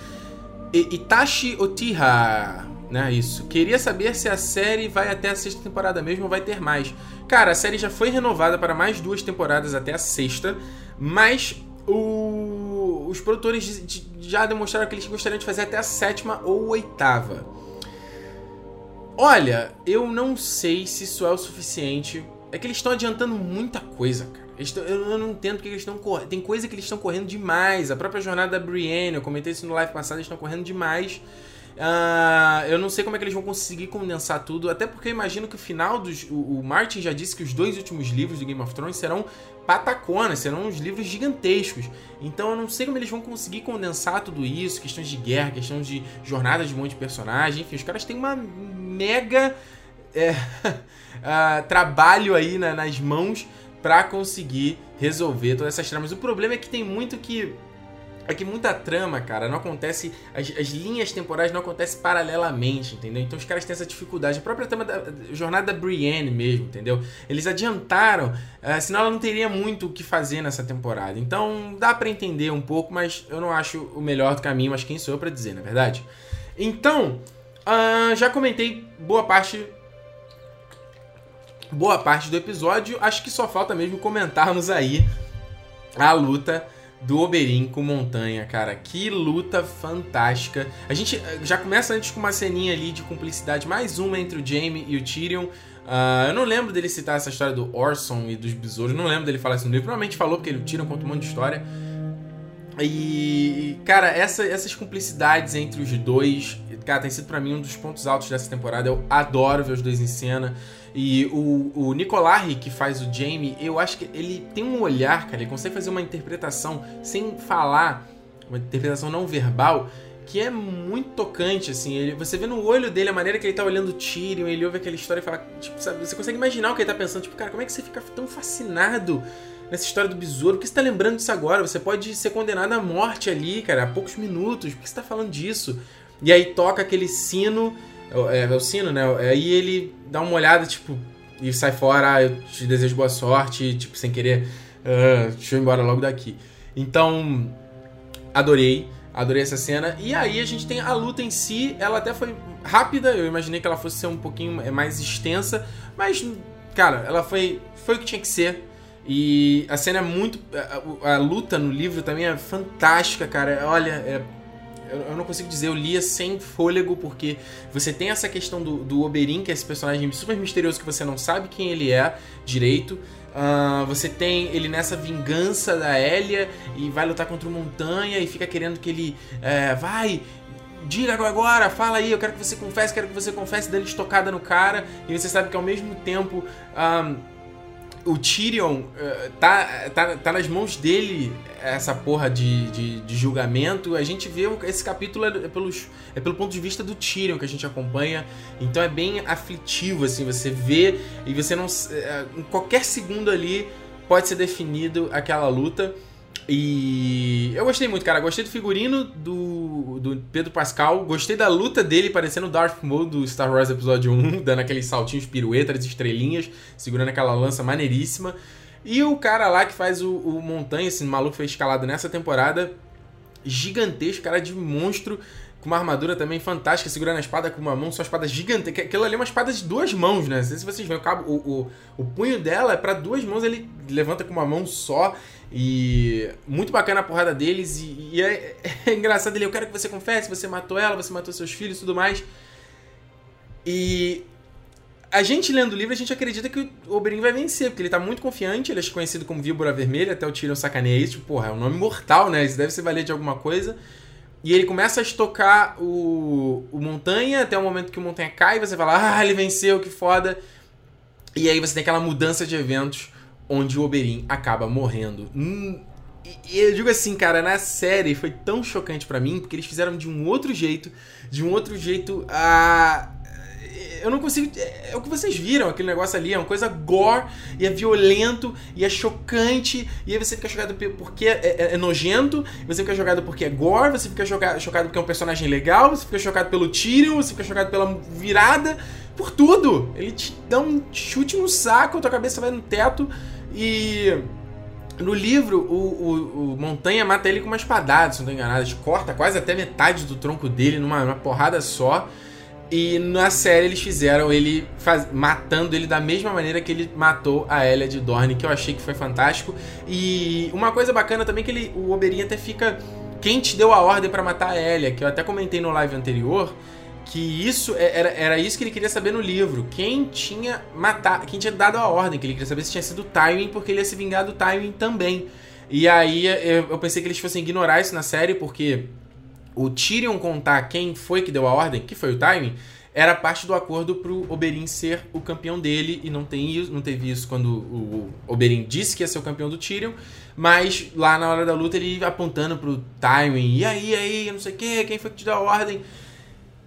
Itachi Otiha, né? Isso. Queria saber se a série vai até a sexta temporada mesmo ou vai ter mais. Cara, a série já foi renovada para mais duas temporadas até a sexta, mas o... os produtores já demonstraram que eles gostariam de fazer até a sétima ou oitava. Olha, eu não sei se isso é o suficiente. É que eles estão adiantando muita coisa, cara. Tão, eu não entendo porque eles estão correndo. Tem coisa que eles estão correndo demais. A própria jornada da Brienne, eu comentei isso no live passado, eles estão correndo demais. Uh, eu não sei como é que eles vão conseguir condensar tudo, até porque eu imagino que o final dos. O, o, Martin já disse que os dois últimos livros do Game of Thrones serão pataconas, serão uns livros gigantescos. Então eu não sei como eles vão conseguir condensar tudo isso, questões de guerra, questões de jornada de um monte de personagem. Enfim, os caras têm uma mega é, uh, trabalho aí na, nas mãos para conseguir resolver todas essas tramas. O problema é que tem muito que é que muita trama, cara, não acontece. As, as, linhas temporais não acontecem paralelamente, entendeu? Então os caras têm essa dificuldade. A própria trama da jornada da Brienne mesmo, entendeu? Eles adiantaram, uh, senão ela não teria muito o que fazer nessa temporada. Então dá para entender um pouco, mas eu não acho o melhor caminho, mas quem sou eu pra dizer, na é verdade? Então, uh, já comentei boa parte boa parte do episódio. Acho que só falta mesmo comentarmos aí a luta do Oberyn com Montanha, cara. Que luta fantástica. A gente eh, já começa antes com uma ceninha ali de cumplicidade, mais uma entre o Jaime e o Tyrion. Uh, eu não lembro dele citar essa história do Orson e dos besouros, não lembro dele falar isso no livro. Provavelmente falou porque ele Tyrion conta um monte de história. E, cara, essa, essas cumplicidades entre os dois, cara, tem sido para mim um dos pontos altos dessa temporada. Eu adoro ver os dois em cena. E o, o Nicolari, que faz o Jamie, eu acho que ele tem um olhar, cara, ele consegue fazer uma interpretação sem falar, uma interpretação não verbal, que é muito tocante, assim. Ele, você vê no olho dele a maneira que ele tá olhando o Tyrion, ele ouve aquela história e fala, tipo, sabe, você consegue imaginar o que ele tá pensando, tipo, cara, como é que você fica tão fascinado nessa história do besouro? Por que você tá lembrando disso agora? Você pode ser condenado à morte ali, cara, há poucos minutos, por que você tá falando disso? E aí toca aquele sino é, é, o sino, né? Aí ele dá uma olhada, tipo, e sai fora, ah, eu te desejo boa sorte, tipo, sem querer, uh, deixa eu ir embora logo daqui. Então, adorei, adorei essa cena. E aí a gente tem a luta em si, ela até foi rápida, eu imaginei que ela fosse ser um pouquinho mais extensa, mas, cara, ela foi, foi o que tinha que ser. E a cena é muito. A, a luta no livro também é fantástica, cara. Olha, é eu, não consigo dizer, eu lia sem fôlego, porque você tem essa questão do, do Oberyn, que é esse personagem super misterioso que você não sabe quem ele é direito. Uh, você tem ele nessa vingança da Elia e vai lutar contra o Montanha e fica querendo que ele é, vai, diga agora, fala aí, eu quero que você confesse, quero que você confesse, dando estocada no cara, e você sabe que ao mesmo tempo. Ah, o Tyrion uh, tá, tá, tá nas mãos dele essa porra de, de, de, julgamento. A gente vê esse capítulo é, pelos, é pelo ponto de vista do Tyrion que a gente acompanha. Então é bem aflitivo, assim, você vê e você não. Uh, em qualquer segundo ali pode ser definido aquela luta. E eu gostei muito, cara. Gostei do figurino do, do Pedro Pascal. Gostei da luta dele parecendo o Darth Maul do Star Wars Episódio 1, dando aqueles saltinhos piruetas, estrelinhas, segurando aquela lança maneiríssima. E o cara lá que faz o, o Montanha, esse maluco foi escalado nessa temporada, gigantesco, cara de monstro com uma armadura também fantástica, segurando a espada com uma mão, sua espada gigante. Aquilo ali é uma espada de duas mãos, né? Não sei se vocês veem, o, cabo, o, o, o punho dela é para duas mãos, ele levanta com uma mão só. E muito bacana a porrada deles. E, e é, é, engraçado ele, eu quero que você confesse, você matou ela, você matou seus filhos tudo mais. E a gente lendo o livro, a gente acredita que o Oberyn vai vencer, porque ele tá muito confiante, ele é conhecido como Víbora Vermelha, até o Tyrion sacaneia isso, tipo, porra, é um nome mortal, né? Isso deve ser valer de alguma coisa. E ele começa a estocar o, o Montanha até o momento que o Montanha cai. Você fala, ah, ele venceu, que foda. E aí você tem aquela mudança de eventos onde o Oberyn acaba morrendo. Hum, e eu digo assim, cara, na série foi tão chocante para mim porque eles fizeram de um outro jeito, de um outro jeito a eu não consigo. É, é, o que vocês viram, aquele negócio ali, é uma coisa gore, e é violento, e é chocante, e aí você fica chocado porque é, é, é nojento, você fica chocado porque é gore, você fica chocado, chocado porque é um personagem legal, você fica chocado pelo Tyrion, você fica chocado pela virada, por tudo. Ele te dá um chute no saco, a tua cabeça vai no teto, e. No livro, o, o, o, Montanha mata ele com uma espadada, se não tô enganado. Corta quase até metade do tronco dele numa, numa porrada só. E na série eles fizeram ele faz... matando ele da mesma maneira que ele matou a Elia de Dorne, que eu achei que foi fantástico. E uma coisa bacana também é que ele, o Oberyn até fica. Quem te deu a ordem para matar a Elia? Que eu até comentei no live anterior. Que isso é, era, era isso que ele queria saber no livro. Quem tinha matado. Quem tinha dado a ordem, que ele queria saber se tinha sido o Tywin, porque ele ia se vingar do Tywin também. E aí eu pensei que eles fossem ignorar isso na série, porque o Tyrion contar quem foi que deu a ordem, que foi o Tywin, era parte do acordo pro Oberyn ser o campeão dele, e não, tem isso, não teve isso quando o Oberyn disse que ia ser o campeão do Tyrion, mas lá na hora da luta ele apontando pro Tywin, e aí, aí, não sei o que, quem foi que te deu a ordem?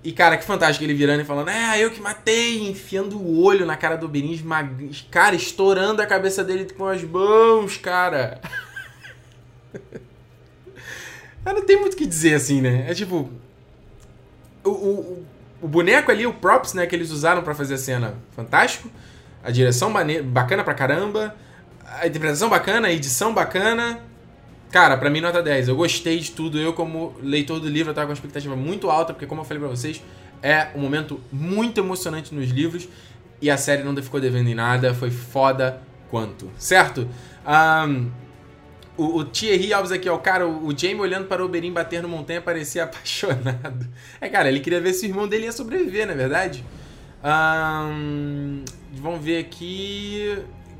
E cara, que fantástico ele virando e falando, é, eu que matei, enfiando o olho na cara do Oberyn, cara, estourando a cabeça dele com as mãos, cara. Eu não tem muito o que dizer assim, né? É tipo. O, o, o boneco ali, o props, né, que eles usaram para fazer a cena, fantástico. A direção bacana pra caramba. A interpretação bacana, a edição bacana. Cara, pra mim, nota 10. Eu gostei de tudo. Eu, como leitor do livro, eu tava com uma expectativa muito alta, porque, como eu falei pra vocês, é um momento muito emocionante nos livros. E a série não ficou devendo em nada. Foi foda quanto, certo? Um, o, o Thierry Alves aqui, ó, cara, o, o Jamie olhando para o Oberyn bater no montanha parecia apaixonado. É, cara, ele queria ver se o irmão dele ia sobreviver, não é verdade? Vamos ver aqui.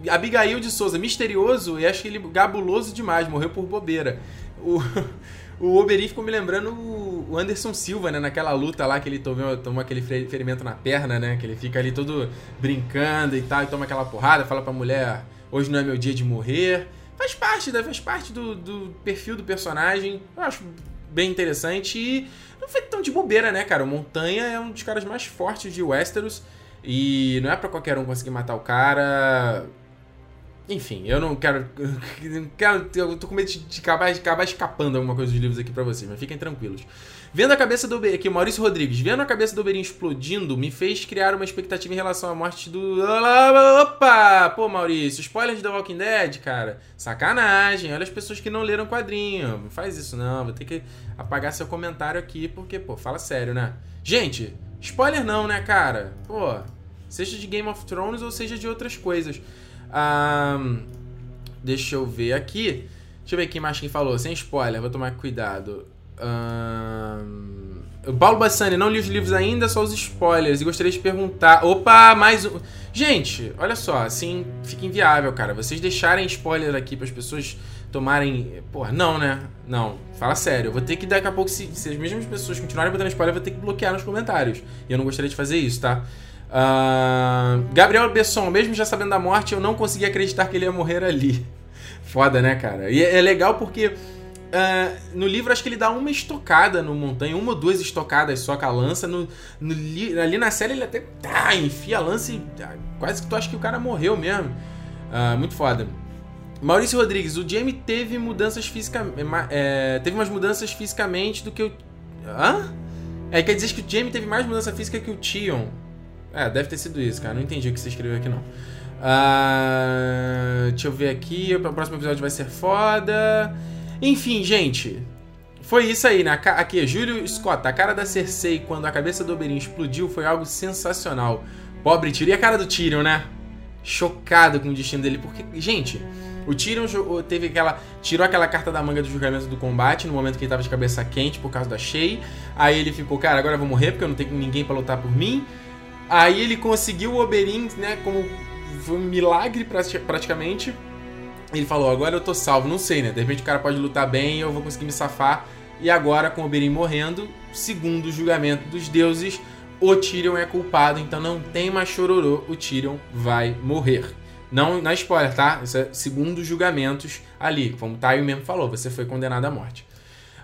Abigail de Souza, misterioso e acho que ele gabuloso demais, morreu por bobeira. O, o Oberyn ficou me lembrando o Anderson Silva, né? Naquela luta lá que ele tomou, tomou aquele ferimento na perna, né? Que ele fica ali todo brincando e tal, e toma aquela porrada, fala pra mulher: hoje não é meu dia de morrer. Faz parte, né? faz parte do, do perfil do personagem. Eu acho bem interessante e não foi tão de bobeira, né, cara? O Montanha é um dos caras mais fortes de Westeros e não é para qualquer um conseguir matar o cara. Enfim, eu não quero. quero eu tô com medo de acabar, de acabar escapando alguma coisa dos livros aqui para vocês, mas fiquem tranquilos. Vendo a cabeça do Oberyn, aqui, Maurício Rodrigues, vendo a cabeça do Oberyn explodindo, me fez criar uma expectativa em relação à morte do. Opa! Pô, Maurício, spoiler de The Walking Dead, cara. Sacanagem, olha as pessoas que não leram quadrinho. Não faz isso, não. Vou ter que apagar seu comentário aqui, porque, pô, fala sério, né? Gente, spoiler não, né, cara? Pô, seja de Game of Thrones ou seja de outras coisas. Deixa eu ver aqui. Deixa eu ver quem mais quem falou. Sem spoiler, vou tomar cuidado. Um... Paulo Bassani, não li os livros ainda, só os spoilers. E gostaria de perguntar. Opa, mais um. Gente, olha só, assim fica inviável, cara. Vocês deixarem spoiler aqui para as pessoas tomarem. Porra, não, né? Não, fala sério. Eu vou ter que daqui a pouco, se, se as mesmas pessoas continuarem botando spoiler, eu vou ter que bloquear nos comentários. E eu não gostaria de fazer isso, tá? Uh... Gabriel Besson, mesmo já sabendo da morte, eu não consegui acreditar que ele ia morrer ali. Foda, né, cara? E é, é legal porque Uh, no livro, acho que ele dá uma estocada no montanha, uma ou duas estocadas só com a lança. No, no, ali na série, ele até tá, enfia a lança e ah, quase que tu acha que o cara morreu mesmo. Uh, muito foda. Maurício Rodrigues, o Jamie teve mudanças fisicamente. É, teve umas mudanças fisicamente do que o. Hã? É, quer dizer que o Jamie teve mais mudança física que o Tion. É, deve ter sido isso, cara. Não entendi o que você escreveu aqui, não. Uh, deixa eu ver aqui. O próximo episódio vai ser foda. Enfim, gente. Foi isso aí, né? Aqui, Júlio Scott. A cara da Cersei quando a cabeça do Oberyn explodiu foi algo sensacional. Pobre Tyrion. E a cara do Tyrion, né? Chocado com o destino dele. Porque, gente, o Tyrion teve aquela. Tirou aquela carta da manga do julgamento do combate no momento que ele tava de cabeça quente por causa da Shay. Aí ele ficou, cara, agora eu vou morrer porque eu não tenho ninguém para lutar por mim. Aí ele conseguiu o Oberyn, né? Como foi um milagre praticamente. Ele falou, agora eu tô salvo. Não sei, né? De repente o cara pode lutar bem e eu vou conseguir me safar. E agora, com o Oberyn morrendo, segundo o julgamento dos deuses, o Tyrion é culpado, então não tem mais chororô, o Tyrion vai morrer. Não, não é spoiler, tá? Isso é segundo os julgamentos ali, como o Taio mesmo falou, você foi condenado à morte.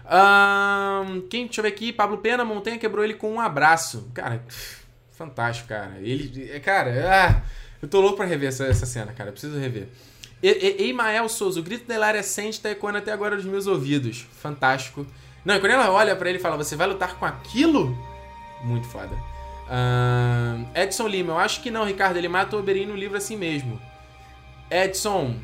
Um, quem, deixa eu ver aqui, Pablo Pena, Montanha quebrou ele com um abraço. Cara, fantástico, cara. Ele, cara, ah, eu tô louco pra rever essa, essa cena, cara, eu preciso rever. Eimael Souza, o grito da Hilária Sente tá ecoando até agora nos meus ouvidos. Fantástico. Não, e quando ela olha para ele e fala, você vai lutar com aquilo? Muito foda. Uh, Edson Lima, eu acho que não, Ricardo. Ele mata o Oberyn no livro assim mesmo. Edson,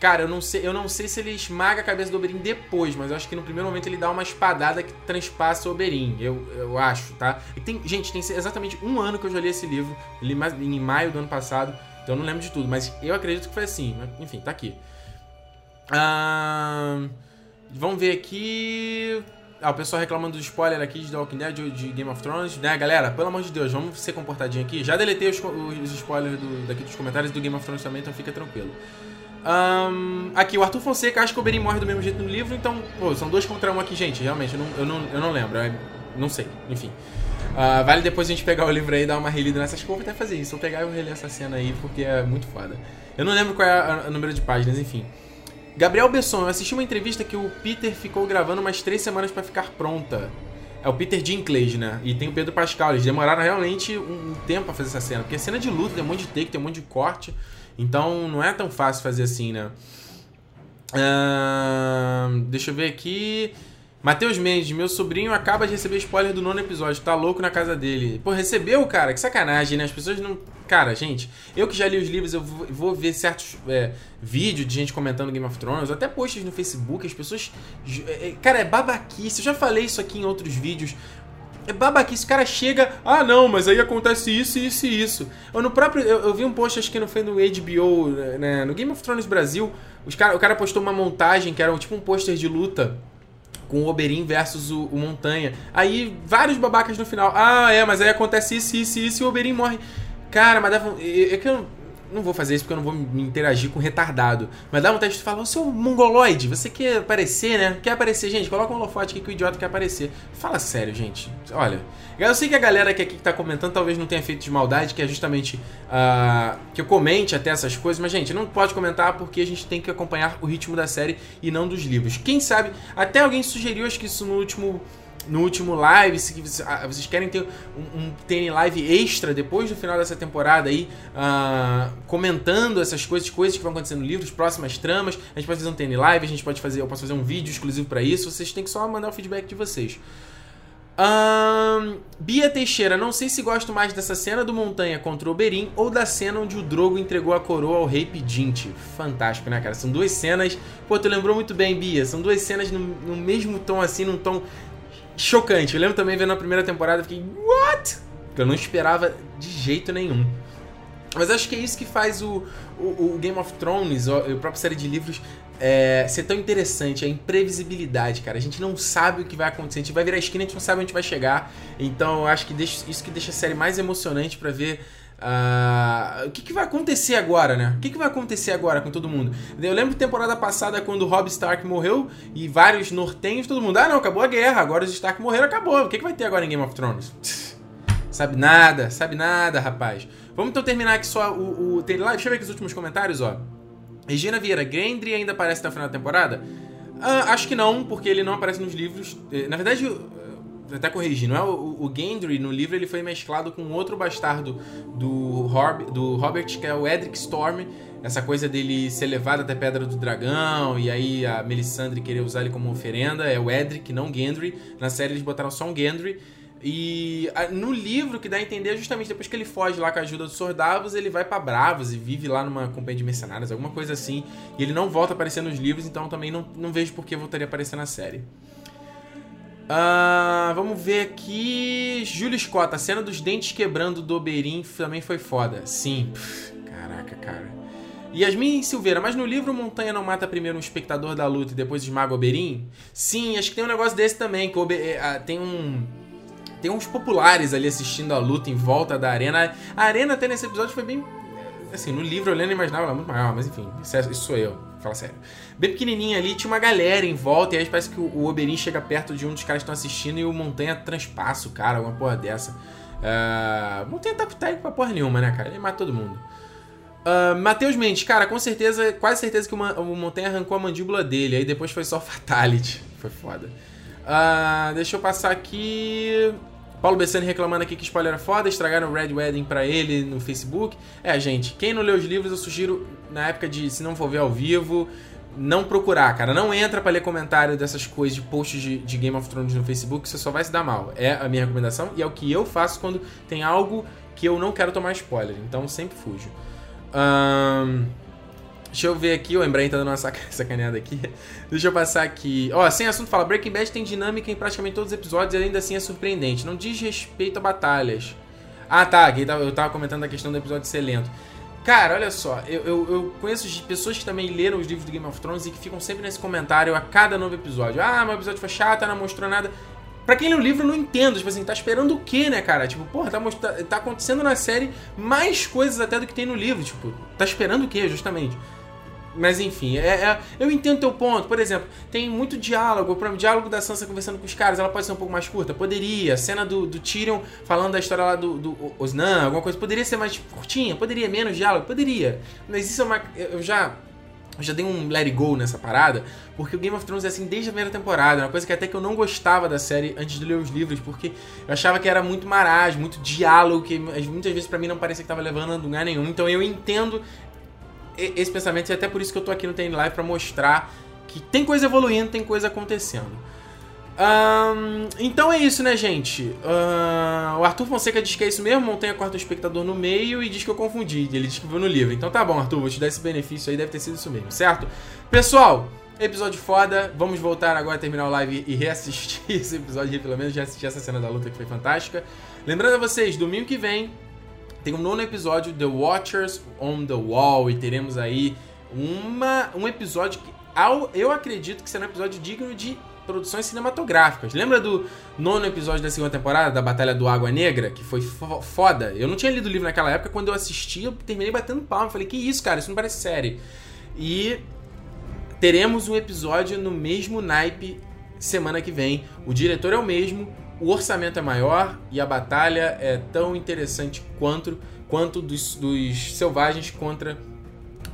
cara, eu não sei, eu não sei se ele esmaga a cabeça do Oberyn depois, mas eu acho que no primeiro momento ele dá uma espadada que transpassa o Oberyn. Eu, eu acho, tá? E tem, gente, tem exatamente um ano que eu já li esse livro. Li em maio do ano passado, então eu não lembro de tudo, mas eu acredito que foi assim. Enfim, tá aqui. Uh, vamos ver aqui. Ah, o pessoal reclamando do spoiler aqui de The Walking Dead, de, Game of Thrones, né, galera? Pelo amor de Deus, vamos ser comportadinho aqui. Já deletei os, os spoilers do, daqui dos comentários do Game of Thrones também, então fica tranquilo. Um, aqui, o Arthur Fonseca acha que o Oberyn morre do mesmo jeito no livro, então, pô, são dois contra um aqui, gente. Realmente, eu não, eu não, eu não lembro, eu não sei, enfim. Uh, vale depois a gente pegar o livro aí e dar uma relida nessas coisas. Vou até fazer isso, vou pegar e reler essa cena aí, porque é muito foda. Eu não lembro qual é o número de páginas, enfim. Gabriel Besson, eu assisti uma entrevista que o Peter ficou gravando umas três semanas para ficar pronta. É o Peter Dinklage, né? E tem o Pedro Pascal. Eles demoraram realmente um tempo pra fazer essa cena. Porque a cena de luta tem um monte de take, tem um monte de corte. Então não é tão fácil fazer assim, né? Uh, deixa eu ver aqui. Matheus Mendes, meu sobrinho acaba de receber spoiler do nono episódio, tá louco na casa dele. Pô, recebeu, cara? Que sacanagem, né? As pessoas não. Cara, gente, eu que já li os livros, eu vou, ver certos é, vídeos de gente comentando Game of Thrones, até posts no Facebook, as pessoas. É, é, cara, é babaquice. Eu já falei isso aqui em outros vídeos. É babaquice, o cara chega, ah não, mas aí acontece isso, isso e isso. Eu, no próprio, eu, eu, vi um post, acho que não foi no HBO, né, no Game of Thrones Brasil, os cara, o cara postou uma montagem que era tipo um pôster de luta com o Oberyn versus o, o, Montanha. Aí vários babacas no final. Ah, é, mas aí acontece isso, isso, isso e o Oberyn morre. Cara, mas dava. É, é que eu não vou fazer isso porque eu não vou me interagir com retardado. Mas dá vontade de falar, ô seu mongoloide, você quer aparecer, né? Quer aparecer, gente? Coloca um holofote aqui que o idiota quer aparecer. Fala sério, gente. Olha, eu sei que a galera que aqui que tá comentando talvez não tenha feito de maldade, que é justamente uh, que eu comente até essas coisas, mas, gente, não pode comentar porque a gente tem que acompanhar o ritmo da série e não dos livros. Quem sabe, até alguém sugeriu, acho que isso no último no último live, se ah, vocês querem ter um, um TN Live extra depois do final dessa temporada aí, uh, comentando essas coisas, coisas que vão acontecer no livro, as próximas tramas, a gente pode fazer um TN Live, a gente pode fazer, eu posso fazer um vídeo exclusivo para isso, vocês têm que só mandar o feedback de vocês. Um, Bia Teixeira, não sei se gosto mais dessa cena do Montanha contra o Oberyn ou da cena onde o Drogo entregou a coroa ao rei pedinte. Fantástico, né, cara? São duas cenas. Pô, tu lembrou muito bem, Bia. São duas cenas no, no mesmo tom, assim, num tom chocante. Eu lembro também vendo a primeira temporada, fiquei, what? Eu não esperava de jeito nenhum. Mas acho que é isso que faz o, o, o Game of Thrones, a própria série de livros, é, ser tão interessante, a imprevisibilidade, cara. A gente não sabe o que vai acontecer, a gente vai virar a esquina, a gente não sabe onde vai chegar. Então, acho que deixa, isso que deixa a série mais emocionante para ver Uh, o que, que, vai acontecer agora, né? O que, que, vai acontecer agora com todo mundo? Eu lembro temporada passada quando o Robb Stark morreu e vários nortenhos, todo mundo, ah não, acabou a guerra, agora os Stark morreram, acabou. O que, que vai ter agora em Game of Thrones? sabe nada, sabe nada, rapaz. Vamos então terminar aqui só o, o Deixa eu ver aqui os últimos comentários, ó. Regina Vieira, Gendry ainda aparece na final da temporada? Uh, acho que não, porque ele não aparece nos livros. Eh, na verdade, até corrigir, não é o, o Gendry no livro ele foi mesclado com outro bastardo do, Horb, do Robert, que é o Edric Storm. Essa coisa dele ser levado até Pedra do Dragão e aí a Melisandre querer usar ele como oferenda é o Edric, não Gendry. Na série eles botaram só um Gendry. E no livro que dá a entender, justamente depois que ele foge lá com a ajuda dos Sordavos, ele vai para Bravos e vive lá numa companhia de mercenários, alguma coisa assim. E ele não volta a aparecer nos livros, então também não, não vejo por que voltaria a aparecer na série. Uh, vamos ver aqui. Júlio Scott, a cena dos dentes quebrando do Oberyn também foi foda. Sim. Pff, caraca, cara. Yasmin Silveira, mas no livro Montanha não mata primeiro um espectador da luta e depois esmaga o Oberyn? Sim, acho que tem um negócio desse também, que Ober... Eh, tem um tem uns populares ali assistindo a luta em volta da arena. A arena até nesse episódio foi bem. Assim, no livro eu lendo imaginava ela muito maior, mas enfim, isso, é, isso sou eu, fala sério. Bem pequenininha ali, tinha uma galera em volta, e aí parece que o Oberyn chega perto de um dos caras que estão assistindo e o Montanha transpassa o cara, alguma porra dessa. Uh, Montanha tá com técnico pra porra nenhuma, né, cara? Ele mata todo mundo. Uh, Matheus Mendes, cara, com certeza, quase certeza que o Montanha arrancou a mandíbula dele, aí depois foi só Fatality. Foi foda. Uh, deixa eu passar aqui. Paulo Bessani reclamando aqui que spoiler é foda, estragaram o Red Wedding pra ele no Facebook. É, gente, quem não leu os livros, eu sugiro, na época de, se não for ver ao vivo, não procurar, cara. Não entra para ler comentário dessas coisas, de posts de, de, Game of Thrones no Facebook, você só vai se dar mal. É a minha recomendação e é o que eu faço quando tem algo que eu não quero tomar spoiler. Então sempre fujo. Um... Deixa eu ver aqui, o Embraer tá dando uma saca, sacaneada aqui. Deixa eu passar aqui. Ó, sem assunto fala, Breaking Bad tem dinâmica em praticamente todos os episódios e ainda assim é surpreendente. Não diz respeito a batalhas. Ah, tá, eu tava comentando a questão do episódio ser lento. Cara, olha só, eu, eu, eu, conheço pessoas que também leram os livros do Game of Thrones e que ficam sempre nesse comentário a cada novo episódio. Ah, meu episódio foi chato, não mostrou nada. Pra quem lê o livro, não entendo. Tipo assim, tá esperando o quê, né, cara? Tipo, porra, tá, tá acontecendo na série mais coisas até do que tem no livro. Tipo, tá esperando o quê, justamente? Mas enfim, é, é, eu entendo teu ponto. Por exemplo, tem muito diálogo. O diálogo da Sansa conversando com os caras, ela pode ser um pouco mais curta? Poderia. A cena do, do Tyrion falando da história lá do, do Osnan, alguma coisa, poderia ser mais curtinha? Poderia, menos diálogo? Poderia. Mas isso é uma. Eu já. Eu já dei um let it go nessa parada, porque o Game of Thrones é assim desde a primeira temporada, uma coisa que até que eu não gostava da série antes de ler os livros, porque eu achava que era muito maragem, muito diálogo, que muitas vezes para mim não parecia que tava levando a lugar nenhum. Então eu entendo esse pensamento e até por isso que eu tô aqui no Tem Live para mostrar que tem coisa evoluindo, tem coisa acontecendo. Um, então é isso, né, gente? Uh, o Arthur Fonseca diz que é isso mesmo, montanha corta o espectador no meio e diz que eu confundi. Ele diz que viu no livro. Então tá bom, Arthur, vou te dar esse benefício aí, deve ter sido isso mesmo, certo? Pessoal, episódio foda. Vamos voltar agora a terminar o live e reassistir esse episódio, pelo menos já assisti essa cena da luta que foi fantástica. Lembrando a vocês, domingo que vem tem um nono episódio, The Watchers on the Wall, e teremos aí uma, um episódio que eu acredito que será um episódio digno de produções cinematográficas. Lembra do nono episódio da segunda temporada, da Batalha do Água Negra, que foi foda? Eu não tinha lido o livro naquela época, quando eu assisti, eu terminei batendo palma. Falei, que isso, cara, isso não parece série. E teremos um episódio no mesmo naipe semana que vem. O diretor é o mesmo, o orçamento é maior e a batalha é tão interessante quanto, quanto dos, dos selvagens contra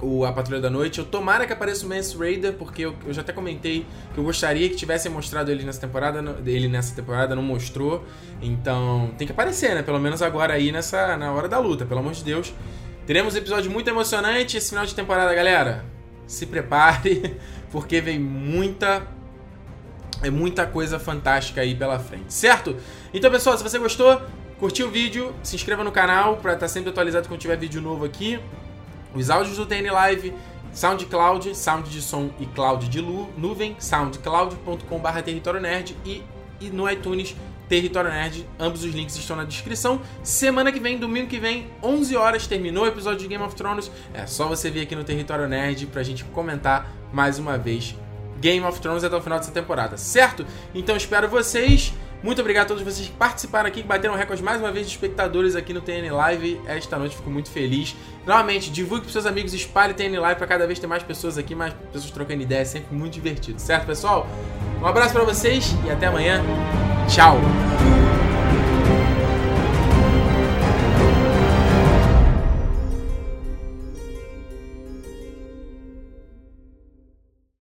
o, a Patrulha da Noite. Eu tomara que apareça o Mance Raider, porque eu, eu, já até comentei que eu gostaria que tivessem mostrado ele nessa temporada. Ele nessa temporada não mostrou. Então tem que aparecer, né? Pelo menos agora aí nessa, na hora da luta, pelo amor de Deus. Teremos um episódio muito emocionante esse final de temporada, galera. Se prepare, porque vem muita é muita coisa fantástica aí pela frente, certo? Então, pessoal, se você gostou, curtiu o vídeo, se inscreva no canal para estar tá sempre atualizado quando tiver vídeo novo aqui. Os áudios do TN Live, SoundCloud, Sound de som e Cloud de nuvem, soundcloud.com.br Território Nerd e, e no iTunes Território Nerd. Ambos os links estão na descrição. Semana que vem, domingo que vem, 11 horas, terminou o episódio de Game of Thrones. É só você vir aqui no Território Nerd pra gente comentar mais uma vez Game of Thrones até o final dessa temporada, certo? Então espero vocês. Muito obrigado a todos vocês que participaram aqui, que bateram recorde mais uma vez de espectadores aqui no TN Live esta noite. Fico muito feliz. Novamente, divulgue para seus amigos, espalhe TN Live para cada vez ter mais pessoas aqui, mais pessoas trocando ideias. É sempre muito divertido, certo, pessoal? Um abraço para vocês e até amanhã. Tchau!